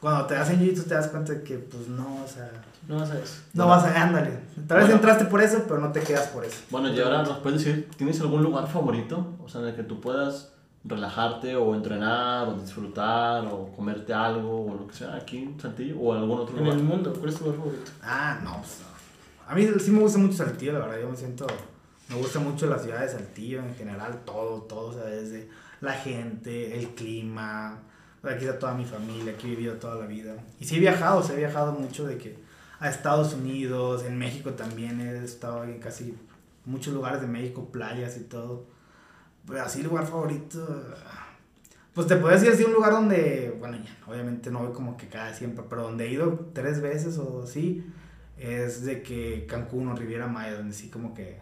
cuando te hacen jiu-jitsu te das cuenta de que pues no, o sea, No vas a eso. no vas a, ándale. Tal vez Bueno. entraste por eso, pero no te quedas por eso. Bueno, y ahora nos puedes decir, ¿tienes algún lugar favorito? O sea, en el que tú puedas relajarte o entrenar o disfrutar o comerte algo o lo que sea aquí en Saltillo o en algún otro En lugar. el mundo, ¿cuál es tu lugar favorito? Ah, no, pues no. A mí sí me gusta mucho Saltillo, la verdad, yo me siento, me gusta mucho la ciudad de Saltillo en general, todo, todo, o sea, desde la gente, el clima. Aquí está toda mi familia, aquí he vivido toda la vida. Y sí he viajado, sí he viajado mucho de que a Estados Unidos, en México también he estado en casi muchos lugares de México, playas y todo. Pero así lugar favorito, pues te puedo decir así un lugar donde, bueno, ya, obviamente no voy como que cada siempre, pero donde he ido tres veces o así, es de que Cancún o Riviera Maya, donde sí como que...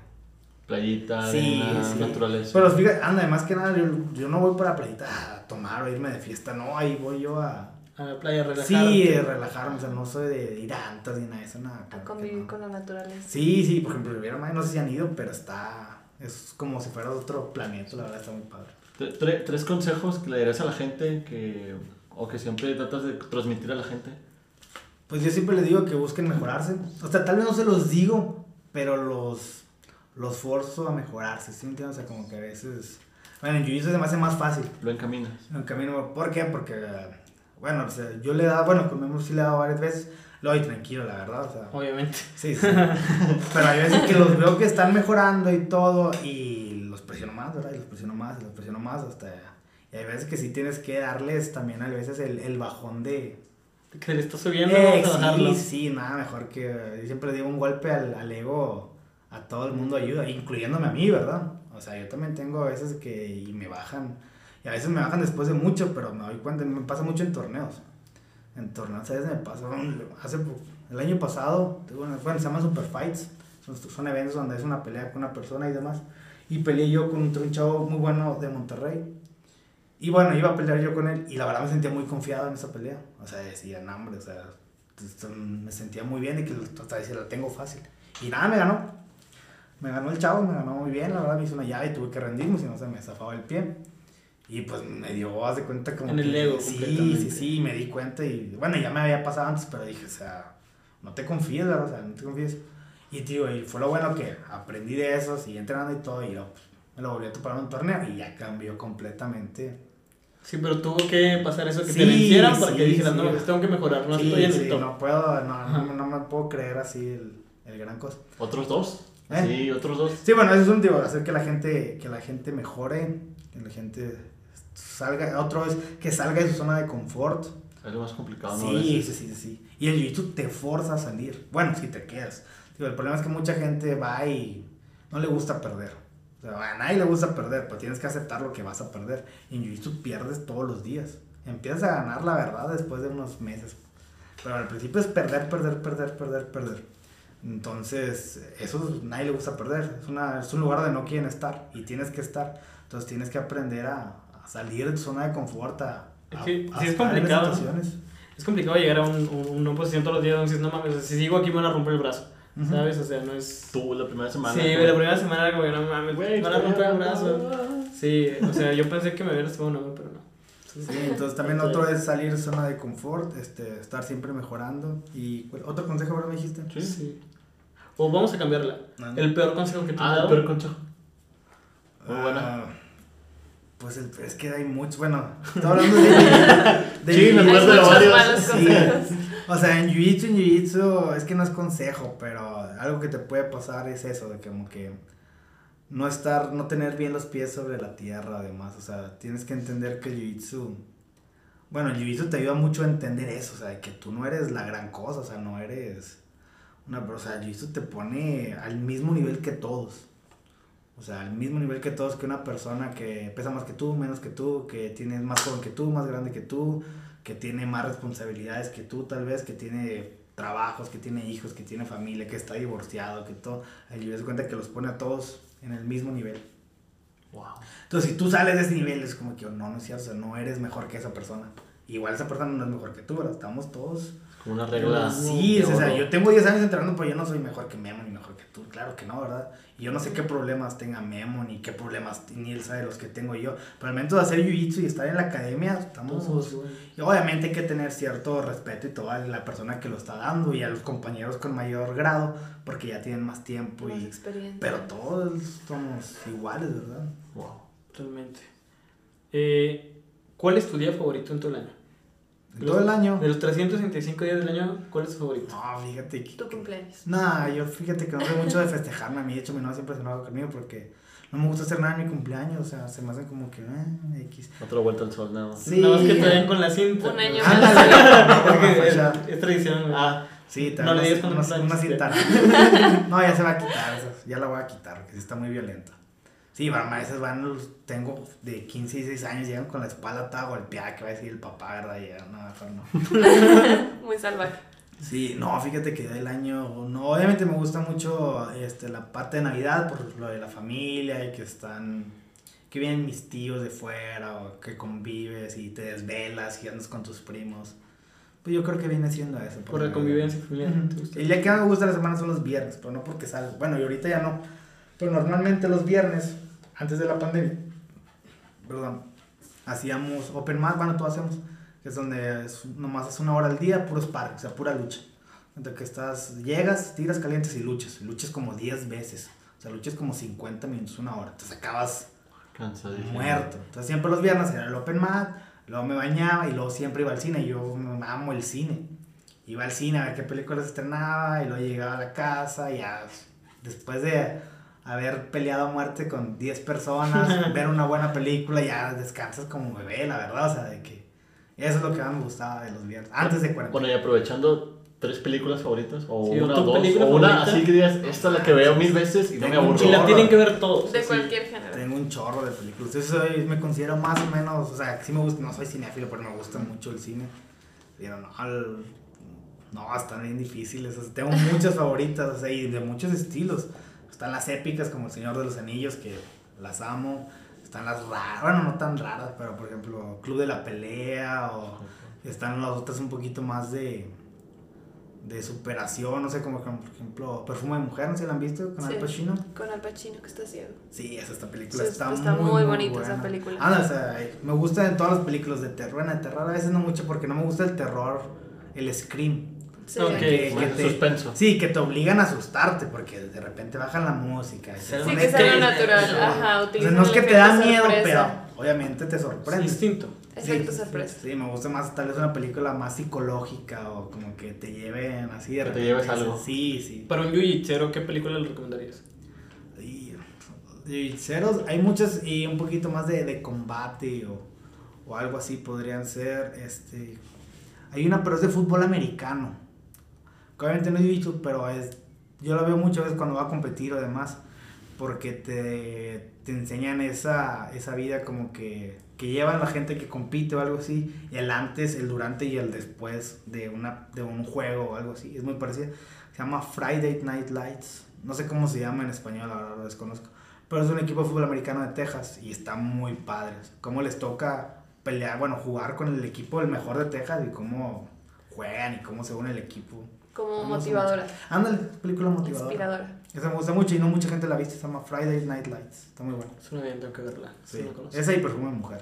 Playita, Sí, arena, sí. naturaleza. Pero fíjate, anda, más que nada, yo, yo no voy para playita a tomar o irme de fiesta, no, ahí voy yo a... A la playa, relajarte. Sí, eh, relajarme, o sea, no soy de ir a antas ni nada de eso, nada. A convivir no. con la naturaleza. Sí, sí, por ejemplo, Riviera Maya, no sé si han ido, pero está... Es como si fuera otro planeta, la verdad, está muy padre. Tre- tre- tres consejos que le darías a la gente que, o que siempre tratas de transmitir a la gente. Pues yo siempre les digo que busquen mejorarse. O sea, tal vez no se los digo, pero los, los forzo a mejorarse, ¿sí me entiendes? O sea, como que a veces... Bueno, en Jiu-Jitsu se me hace más fácil. Lo encaminas. En el camino, ¿por qué? Porque, bueno, o sea, yo le he dado, bueno, con Memo sí le he dado varias veces. Lo doy tranquilo, la verdad, o sea... Obviamente. Sí, sí. Pero hay veces que los veo que están mejorando y todo y los presiono más, ¿verdad? Y los presiono más, y los presiono más hasta... Y hay veces que sí tienes que darles también a veces el, el bajón de... Que le está subiendo, Eh, vamos a bajarlo. sí, sí, nada mejor que... Yo siempre digo un golpe al, al ego, a todo el mundo ayuda, incluyéndome a mí, ¿verdad? O sea, yo también tengo a veces que... y me bajan. Y a veces me bajan después de mucho, pero me doy cuenta, me pasa mucho en torneos. En torneos, ¿sabes? Me pasa, hace, el año pasado, bueno, se llama Super Fights, son, son eventos donde es una pelea con una persona y demás, y peleé yo contra un chavo muy bueno de Monterrey, y bueno, iba a pelear yo con él, y la verdad me sentía muy confiado en esa pelea, o sea, decía, no, hombre, o sea, me sentía muy bien y que hasta decía, la tengo fácil, y nada, me ganó, me ganó el chavo, me ganó muy bien, la verdad me hizo una llave y tuve que rendirme, si no se me zafaba el pie. Y pues me dio, haz de cuenta como En el que- ego Sí, completamente. sí, sí, me di cuenta y bueno, ya me había pasado antes, pero dije, o sea, no te confíes, ¿verdad? O sea, no te confíes. Y tío, y fue lo bueno que aprendí de eso, seguí entrenando y todo, y yo pues, me lo volví a topar en un torneo y ya cambió completamente. Sí, pero tuvo que pasar eso que te Sí, vencieran para sí, que dijeras, sí. no, pues tengo que mejorar, no sí, estoy en sí, el top. no puedo, no, no, no me puedo creer así el, el gran cosa. ¿Otros dos? ¿Eh? Sí, otros dos. Sí, bueno, eso es un digo, hacer que la gente, que la gente mejore, que la gente salga, otro es que salga de su zona de confort. Es lo más complicado, ¿no? Sí, sí, sí, sí. Y el jiu-jitsu te forza a salir. Bueno, si te quedas. Digo, el problema es que mucha gente va y no le gusta perder. O sea, a nadie le gusta perder, pero tienes que aceptar lo que vas a perder. Y en jiu-jitsu pierdes todos los días. Empiezas a ganar la verdad después de unos meses. Pero al principio es perder, perder, perder, perder, perder. Entonces, eso nadie le gusta perder. Es, una, es un lugar donde no quieren estar y tienes que estar. Entonces tienes que aprender a, a salir de tu zona de confort, a, Es a- que a sí es complicado. Es complicado llegar a un, un- una posición todos los días donde dices, no mames, si sigo aquí me van a romper el brazo, Ujú. ¿sabes? O sea, no es... Tú la primera semana. Sí, como- la primera semana era como que no mames, Güey, me van a romper el brazo. Sí, o sea, yo pensé que me hubiera estado no, pero no. Sí, entonces también otro es salir de zona de confort, este, estar siempre mejorando. Y ¿cuál- otro consejo, ¿verdad? Me dijiste. Sí. Sí. O vamos a cambiarla. Ah, El peor consejo que te Ah, el dado. peor consejo. Muy buena. Pues el, es que hay muchos, bueno, estaba hablando de... de Sí, me acuerdo de varios. Sí. O sea, en Jiu-Jitsu, en Jiu-Jitsu, es que no es consejo, pero algo que te puede pasar es eso, de que como que no estar, no tener bien los pies sobre la tierra, además, o sea, tienes que entender que el Jiu-Jitsu, bueno, el Jiu-Jitsu te ayuda mucho a entender eso, o sea, de que tú no eres la gran cosa, o sea, no eres una, o sea, el Jiu-Jitsu te pone al mismo nivel que todos. O sea, al mismo nivel que todos, que una persona que pesa más que tú, menos que tú, que tiene más joven que tú, más grande que tú, que tiene más responsabilidades que tú tal vez, que tiene trabajos, que tiene hijos, que tiene familia, que está divorciado, que todo. El se cuenta que los pone a todos en el mismo nivel. Wow. Entonces, si tú sales de ese nivel, es como que no, no es cierto, o sea, no eres mejor que esa persona. Igual esa persona no es mejor que tú, ¿verdad? Estamos todos Como una regla. Sí, de o sea, yo tengo 10 años entrenando, pero yo no soy mejor que Memo ni mejor que tú. Claro que no, ¿verdad? Y yo no sé qué problemas tenga Memo, ni qué problemas ni él sabe los que tengo yo. Pero al momento de hacer jiu-jitsu y estar en la academia, estamos. Y obviamente hay que tener cierto respeto y todo a la persona que lo está dando y a los compañeros con mayor grado, porque ya tienen más tiempo. Más y experiencia. Pero todos somos iguales, ¿verdad? Wow. Totalmente. Eh, ¿Cuál es tu día favorito en todo el año? De todo el año. De los 365 días del año, ¿cuál es tu favorito? No, fíjate que. Tu cumpleaños. No, yo fíjate que no soy mucho de festejarme. A mí, de hecho, mi novia siempre se enoja conmigo porque no me gusta hacer nada en mi cumpleaños. O sea, se me hace como que. Eh, X. Otra vuelta al sol, nada más. Sí. Nada más que te den con la cinta. Un año. Porque es, tradición. Ah, Sí, No le digas una, con una, cinta. no, ya se va a quitar. Ya la voy a quitar porque sí está muy violenta. Sí, veces van, los- tengo de 15 y 16 años, llegan con la espalda toda golpeada, que va a decir el papá, ¿verdad? Y ya, no, mejor no. Muy salvaje. Sí, no, fíjate que del año, no, obviamente me gusta mucho este, la parte de Navidad por lo de la familia y que están, que vienen mis tíos de fuera o que convives y te desvelas y andas con tus primos. Pues yo creo que viene siendo eso. Por la convivencia familiar. ¿te gusta? El día que más me gusta la semana son los viernes, pero no porque salgo. Bueno, y ahorita ya no. Pero normalmente los viernes, antes de la pandemia, perdón, hacíamos open mat, bueno, todo hacemos, que es donde es, nomás es una hora al día, puros parques, o sea, pura lucha. Entonces que estás, llegas, tiras calientes y luchas. Luchas como 10 veces. O sea, luchas como 50 minutos, una hora. Entonces acabas cansadísimo. muerto. Entonces siempre los viernes era el open mat, luego me bañaba y luego siempre iba al cine. Yo amo el cine. Iba al cine a ver qué películas estrenaba y luego llegaba a la casa y ya después de haber peleado a muerte con 10 personas, ver una buena película, ya descansas como bebé, la verdad. O sea, de que eso es lo que más me gustaba de los viernes. Antes de cuarentena. Bueno, y aprovechando, ¿tres películas favoritas? O Sí, una o dos. película O una así que digas, esta es la que veo mil veces y no me aburro. Y la tienen que ver todos. De así. cualquier género. Tengo un chorro de películas. Yo soy, me considero más o menos, o sea, sí me gusta, no soy cinéfilo, pero me gusta mucho el cine. Pero no, al- no, están bien difíciles. o sea, tengo muchas favoritas, o sea, y de muchos estilos. Están las épicas como El Señor de los Anillos, que las amo. Están las raras, bueno, no tan raras, pero por ejemplo, Club de la Pelea, o están las otras un poquito más de, de superación, no sé, como por ejemplo, Perfume de Mujer, no sé si la han visto con Sí. Al Pacino. Con Al Pacino que está ciego. Sí, esa esta película Sí, está, está muy, muy bonita esa película. Ah, no, o sea, me gusta en todas las películas de terror. Bueno, de terror a veces no mucho porque no me gusta el terror, el scream. Sí. Que, te, suspenso. sí, que te obligan a asustarte porque de repente bajan la música. Sí, que sea lo creepy. natural. Ajá, O sea, no es que te da miedo, sorpresa. pero obviamente te Es sorprende. instinto. Efecto Sí, sorpresa. Sí, me gusta más tal vez una película más psicológica o como que te lleven así de Que te repente, lleves algo. Sí, sí. Para un jiu-jitsu, ¿qué película le recomendarías? Y, hay muchas y un poquito más de, de combate o, o algo así podrían ser. Este, hay una, pero es de fútbol americano. Obviamente no he visto, pero es, yo la veo muchas veces cuando va a competir o demás, porque te, te enseñan esa, esa vida como que, que llevan la gente que compite o algo así, el antes, el durante y el después de, una, de un juego o algo así. Es muy parecido. Se llama Friday Night Lights. No sé cómo se llama en español, verdad lo desconozco. Pero es un equipo de fútbol americano de Texas y está muy padre. Cómo les toca pelear, bueno, jugar con el equipo el mejor de Texas y cómo juegan y cómo se une el equipo. Como motivadora. Ándale, película motivadora. Inspiradora. Esa me gusta mucho y no mucha gente la ha visto. Se llama Friday Night Lights. Está muy buena. Suena bien, tengo que verla. Sí. Sí. no conozco. Esa y perfume de mujer.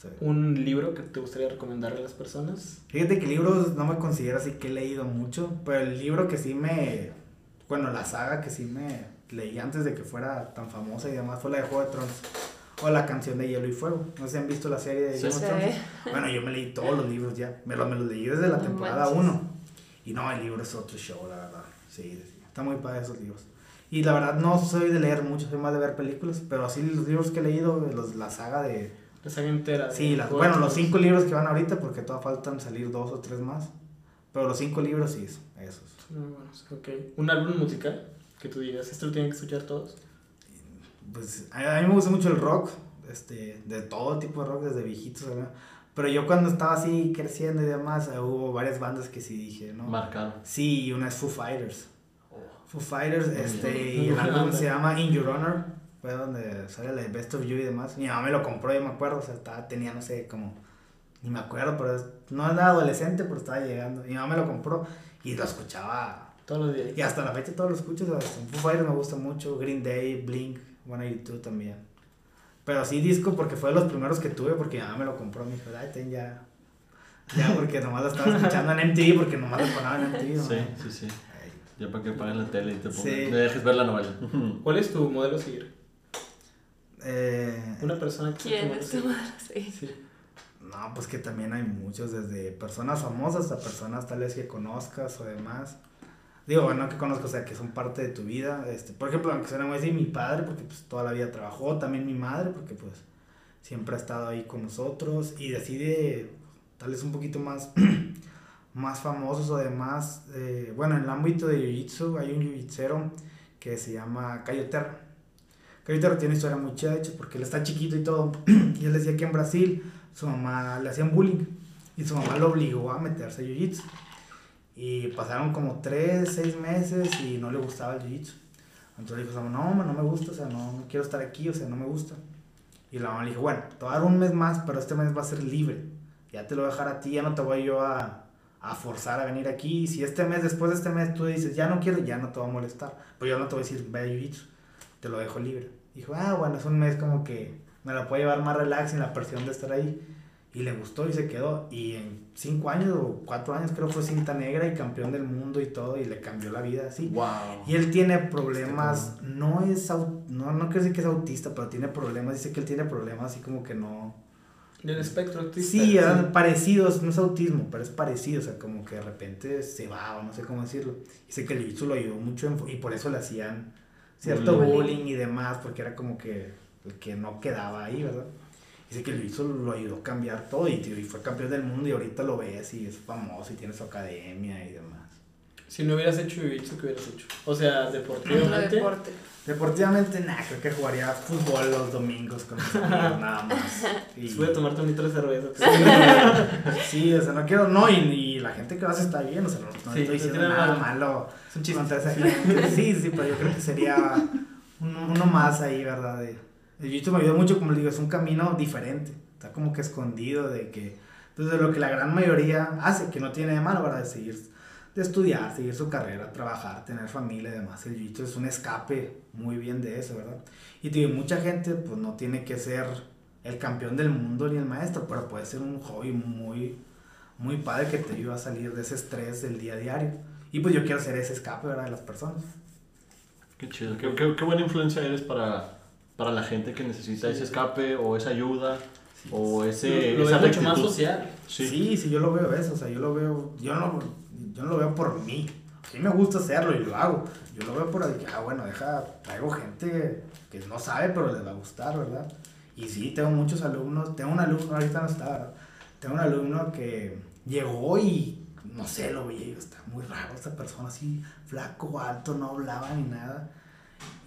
Sí. ¿Un libro que te gustaría recomendarle a las personas? Fíjate que libros no me considero así que he leído mucho, pero el libro que sí me, bueno, la saga que sí me leí antes de que fuera tan famosa y demás fue la de Juego de Tronos o la canción de Hielo y Fuego. No sé si han visto la serie de Sí. Game of Sí. Thrones. Bueno, yo me leí todos los libros ya, me los, me los leí desde la temporada manches. 1. Y no, el libro es otro show, la verdad. Sí, sí, está muy padre esos libros. Y la verdad no soy de leer mucho, soy más de ver películas, pero así los libros que he leído, los, la saga de, La saga entera. Sí, las, bueno, los cinco libros que van ahorita, porque todavía faltan salir dos o tres más. Pero los cinco libros sí, esos. Muy buenos, ok. ¿Un álbum musical que tú digas, esto lo tienen que escuchar todos? Pues a, a mí me gusta mucho el rock, este, de todo tipo de rock, desde viejitos. ¿verdad? Pero yo cuando estaba así creciendo y demás, eh, hubo varias bandas que sí dije, ¿no? Marcado. Sí, y una es Foo Fighters. Foo Fighters, este, y el álbum se llama In Your Honor, fue donde sale la de Best of You y demás. Mi mamá me lo compró, yo me acuerdo, o sea, estaba, tenía, no sé, como, ni me acuerdo, pero es- no era adolescente, pero estaba llegando. Mi mamá me lo compró y lo escuchaba, Todos los días. y hasta la fecha todos lo escucho, o sea, Foo Fighters me gusta mucho, Green Day, Blink, 182 también. Pero sí disco porque fue de los primeros que tuve, porque mi mamá me lo compró, me dijo, ay, ten ya. Ya, porque nomás lo estaba escuchando en MTV, porque nomás lo ponía en MTV. ¿no? Sí, sí, sí. Ay, Ya para que paguen la tele y te pongan. Sí. Me dejes ver la novela. ¿Cuál es tu modelo a seguir? Eh, Una persona que sea tu ¿Quién modelo a es tu seguir. madre? Sí. Sí. No, pues que también hay muchos, desde personas famosas hasta personas tal vez que conozcas o demás. Digo, bueno, que conozco, o sea, que son parte de tu vida. Este, por ejemplo, aunque suene muy así, mi padre, porque pues toda la vida trabajó, también mi madre, porque pues siempre ha estado ahí con nosotros. Y así de, tal vez un poquito más, más famosos o demás. Eh, bueno, en el ámbito de Jiu-Jitsu hay un jiu que se llama Cayo Terra. Cayo Terra tiene una historia muy chida, de hecho, porque él está chiquito y todo. y él decía que en Brasil su mamá le hacían bullying. Y su mamá lo obligó a meterse a Jiu-Jitsu. Y pasaron como 3, 6 meses y no le gustaba el jiu-jitsu. Entonces dijo, no, no me gusta, o sea, no, no, quiero estar aquí, o sea, no me gusta. Y la mamá le dijo, bueno, te voy a dar un mes más, pero este mes va a ser libre. Ya te lo voy a dejar a ti, ya no te voy yo a, a forzar a venir aquí. Si este mes, después de este mes, tú dices, ya no quiero, ya no te va a molestar. Pero yo no te voy a decir, ve jiu-jitsu, te lo dejo libre. Dijo, ah, bueno, es un mes como que me la puedo llevar más relax sin la presión de estar ahí. Y le gustó y se quedó. Y en cinco años o cuatro años creo fue cinta negra y campeón del mundo y todo. Y le cambió la vida así. Wow. Y él tiene problemas. No es no, no quiero decir que es autista, pero tiene problemas. Dice que él tiene problemas así como que no. Del espectro autista. Sí, eran parecidos, no es autismo, pero es parecido, o sea, como que de repente se va, o no sé cómo decirlo. Dice que el jiu lo ayudó mucho y por eso le hacían cierto bullying. bullying y demás, porque era como que el que no quedaba ahí, ¿verdad? Dice que Luis lo ayudó a cambiar todo y, y fue campeón del mundo y ahorita lo ves y es famoso y tiene su academia y demás. Si no hubieras hecho jiu-jitsu, ¿qué hubieras hecho? O sea, deportivamente. Deporte. Deportivamente, nada, creo que jugaría fútbol los domingos con mis amigos, nada más. Y... Voy a tomarte un litro de cerveza. Sí, o sea, no quiero, no, y, la gente que vas está bien, o sea, no, no estoy diciendo nada malo. Es un chiste. Sí, sí, pero yo creo que sería uno, más ahí, ¿verdad? El jiu me ayudó mucho, como les digo, es un camino diferente. Está como que escondido de que... Entonces, lo que la gran mayoría hace, que no tiene de malo, ¿verdad? De seguir, de estudiar, seguir su carrera, trabajar, tener familia y demás. El jiu es un escape muy bien de eso, ¿verdad? Y digo, mucha gente, pues no tiene que ser el campeón del mundo ni el maestro, pero puede ser un hobby muy, muy padre que te ayuda a salir de ese estrés del día a diario. Y pues yo quiero ser ese escape, ¿verdad? De las personas. Qué chido, qué, qué, qué buena influencia eres para para la gente que necesita ese escape o esa ayuda o ese lo, esa mucho más social. Sí. sí. yo lo veo eso, o sea, yo lo veo, yo no, yo no lo veo por mí. A mí me gusta hacerlo y lo hago. Yo lo veo por que, ah, bueno, deja, traigo gente que no sabe, pero les va a gustar, ¿verdad? Y sí, tengo muchos alumnos, tengo un alumno, ahorita no está, ¿verdad? Tengo un alumno que llegó y, no sé, lo vi, está muy raro esta persona, así, flaco, alto, no hablaba ni nada.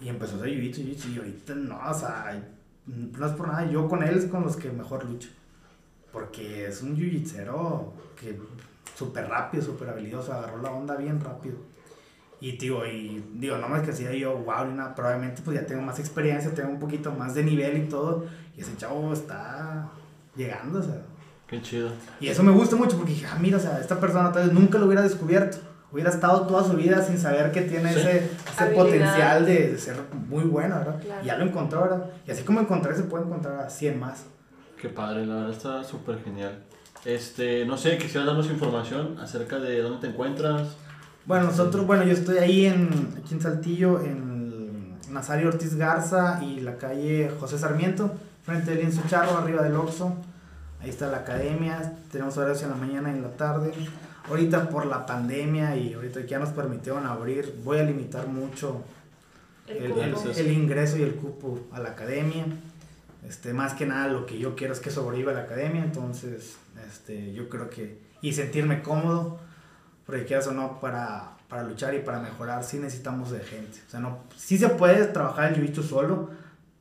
Y empezó a hacer jiu-jitsu, y ahorita no, o sea, no es por nada, yo con él es con los que mejor lucho. Porque es un jiu que súper rápido, súper habilidoso, agarró la onda bien rápido. Y digo, y digo, no más que sea yo, wow, ni nada, probablemente pues ya tengo más experiencia, tengo un poquito más de nivel y todo. Y ese chavo está llegando, o sea. Qué chido. Y eso me gusta mucho porque dije, ah, mira, o sea, esta persona tal vez nunca lo hubiera descubierto hubiera estado toda su vida sin saber que tiene ese, ese potencial de, ser muy bueno, ¿verdad? Y ya lo encontró, ¿verdad? Y así como encontré, se puede encontrar a 100 más. Qué padre, la verdad está súper genial. Este, no sé, quisiera darnos información acerca de dónde te encuentras. Bueno, nosotros, bueno, yo estoy ahí en, aquí en Saltillo, en Nazario Ortiz Garza y la calle José Sarmiento, frente del Lienzo Charro, arriba del Oxxo. Ahí está la academia, tenemos horarios en la mañana y en la tarde. Ahorita por la pandemia y ahorita que ya nos permitieron abrir, voy a limitar mucho el, el, ingreso y el cupo a la academia. Este, más que nada lo que yo quiero es que sobreviva la academia, entonces este, yo creo que, y sentirme cómodo, porque quieras o no, para, para luchar y para mejorar, sí necesitamos de gente. O sea, no, sí se puede trabajar el jiu solo,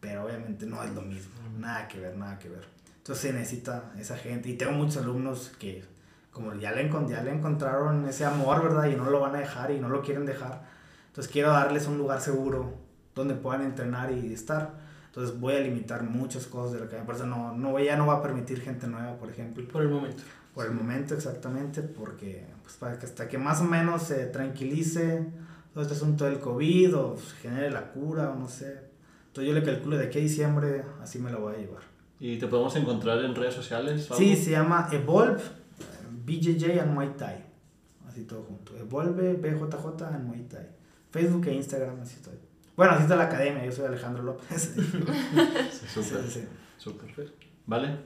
pero obviamente no es lo mismo, nada que ver, nada que ver. Entonces se necesita esa gente, y tengo muchos alumnos que como ya le, ya le encontraron ese amor, ¿verdad? Y no lo van a dejar y no lo quieren dejar. Entonces quiero darles un lugar seguro donde puedan entrenar y estar. Entonces voy a limitar muchas cosas de lo que me parece. No, no, ya no va a permitir gente nueva, por ejemplo. Por el momento. Por el momento, exactamente, porque pues, para que hasta que más o menos se tranquilice todo este asunto del COVID o genere la cura o no sé. Entonces yo le calculo de aquí a diciembre, así me lo voy a llevar. ¿Y te podemos encontrar en redes sociales? Sí, se llama Evolve BJJ and Muay Thai. Así todo junto. Evolve BJJ and Muay Thai. Facebook e Instagram, así estoy. Bueno, así está la academia, yo soy Alejandro López. Súper. Sí, Súper. ¿Vale?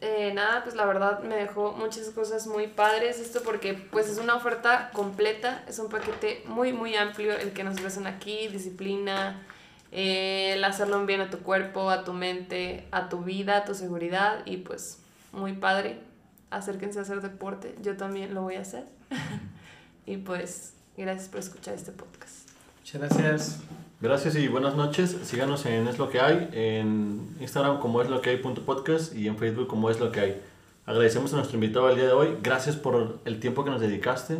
eh, nada, pues la verdad me dejó muchas cosas muy padres esto porque pues es una oferta completa, es un paquete muy muy amplio el que nos ofrecen aquí, disciplina, eh, el hacerlo bien a tu cuerpo, a tu mente, a tu vida, a tu seguridad y pues muy padre, acérquense a hacer deporte, yo también lo voy a hacer y pues gracias por escuchar este podcast. Muchas gracias. Gracias y buenas noches. Síganos en Es Lo Que Hay, en Instagram como es lo que hay punto podcast y en Facebook como es lo que hay. Agradecemos a nuestro invitado el día de hoy. Gracias por el tiempo que nos dedicaste.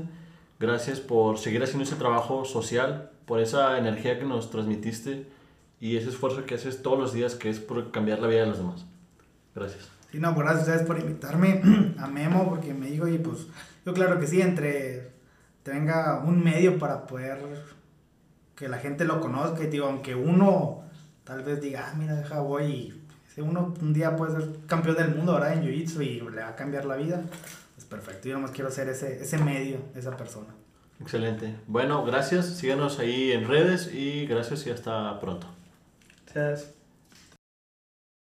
Gracias por seguir haciendo ese trabajo social, por esa energía que nos transmitiste y ese esfuerzo que haces todos los días que es por cambiar la vida de los demás. Gracias. Sí, no, pues gracias a ustedes por invitarme a Memo, porque me dijo, y pues yo claro que sí, entre tenga un medio para poder que la gente lo conozca, y digo, aunque uno tal vez diga, ah, mira, deja voy, y si uno un día puede ser campeón del mundo, ¿verdad? En Jiu-Jitsu y le va a cambiar la vida, pues perfecto, yo nomás quiero ser ese, ese medio, esa persona. Excelente. Bueno, gracias. Síganos ahí en redes y gracias y hasta pronto. Gracias.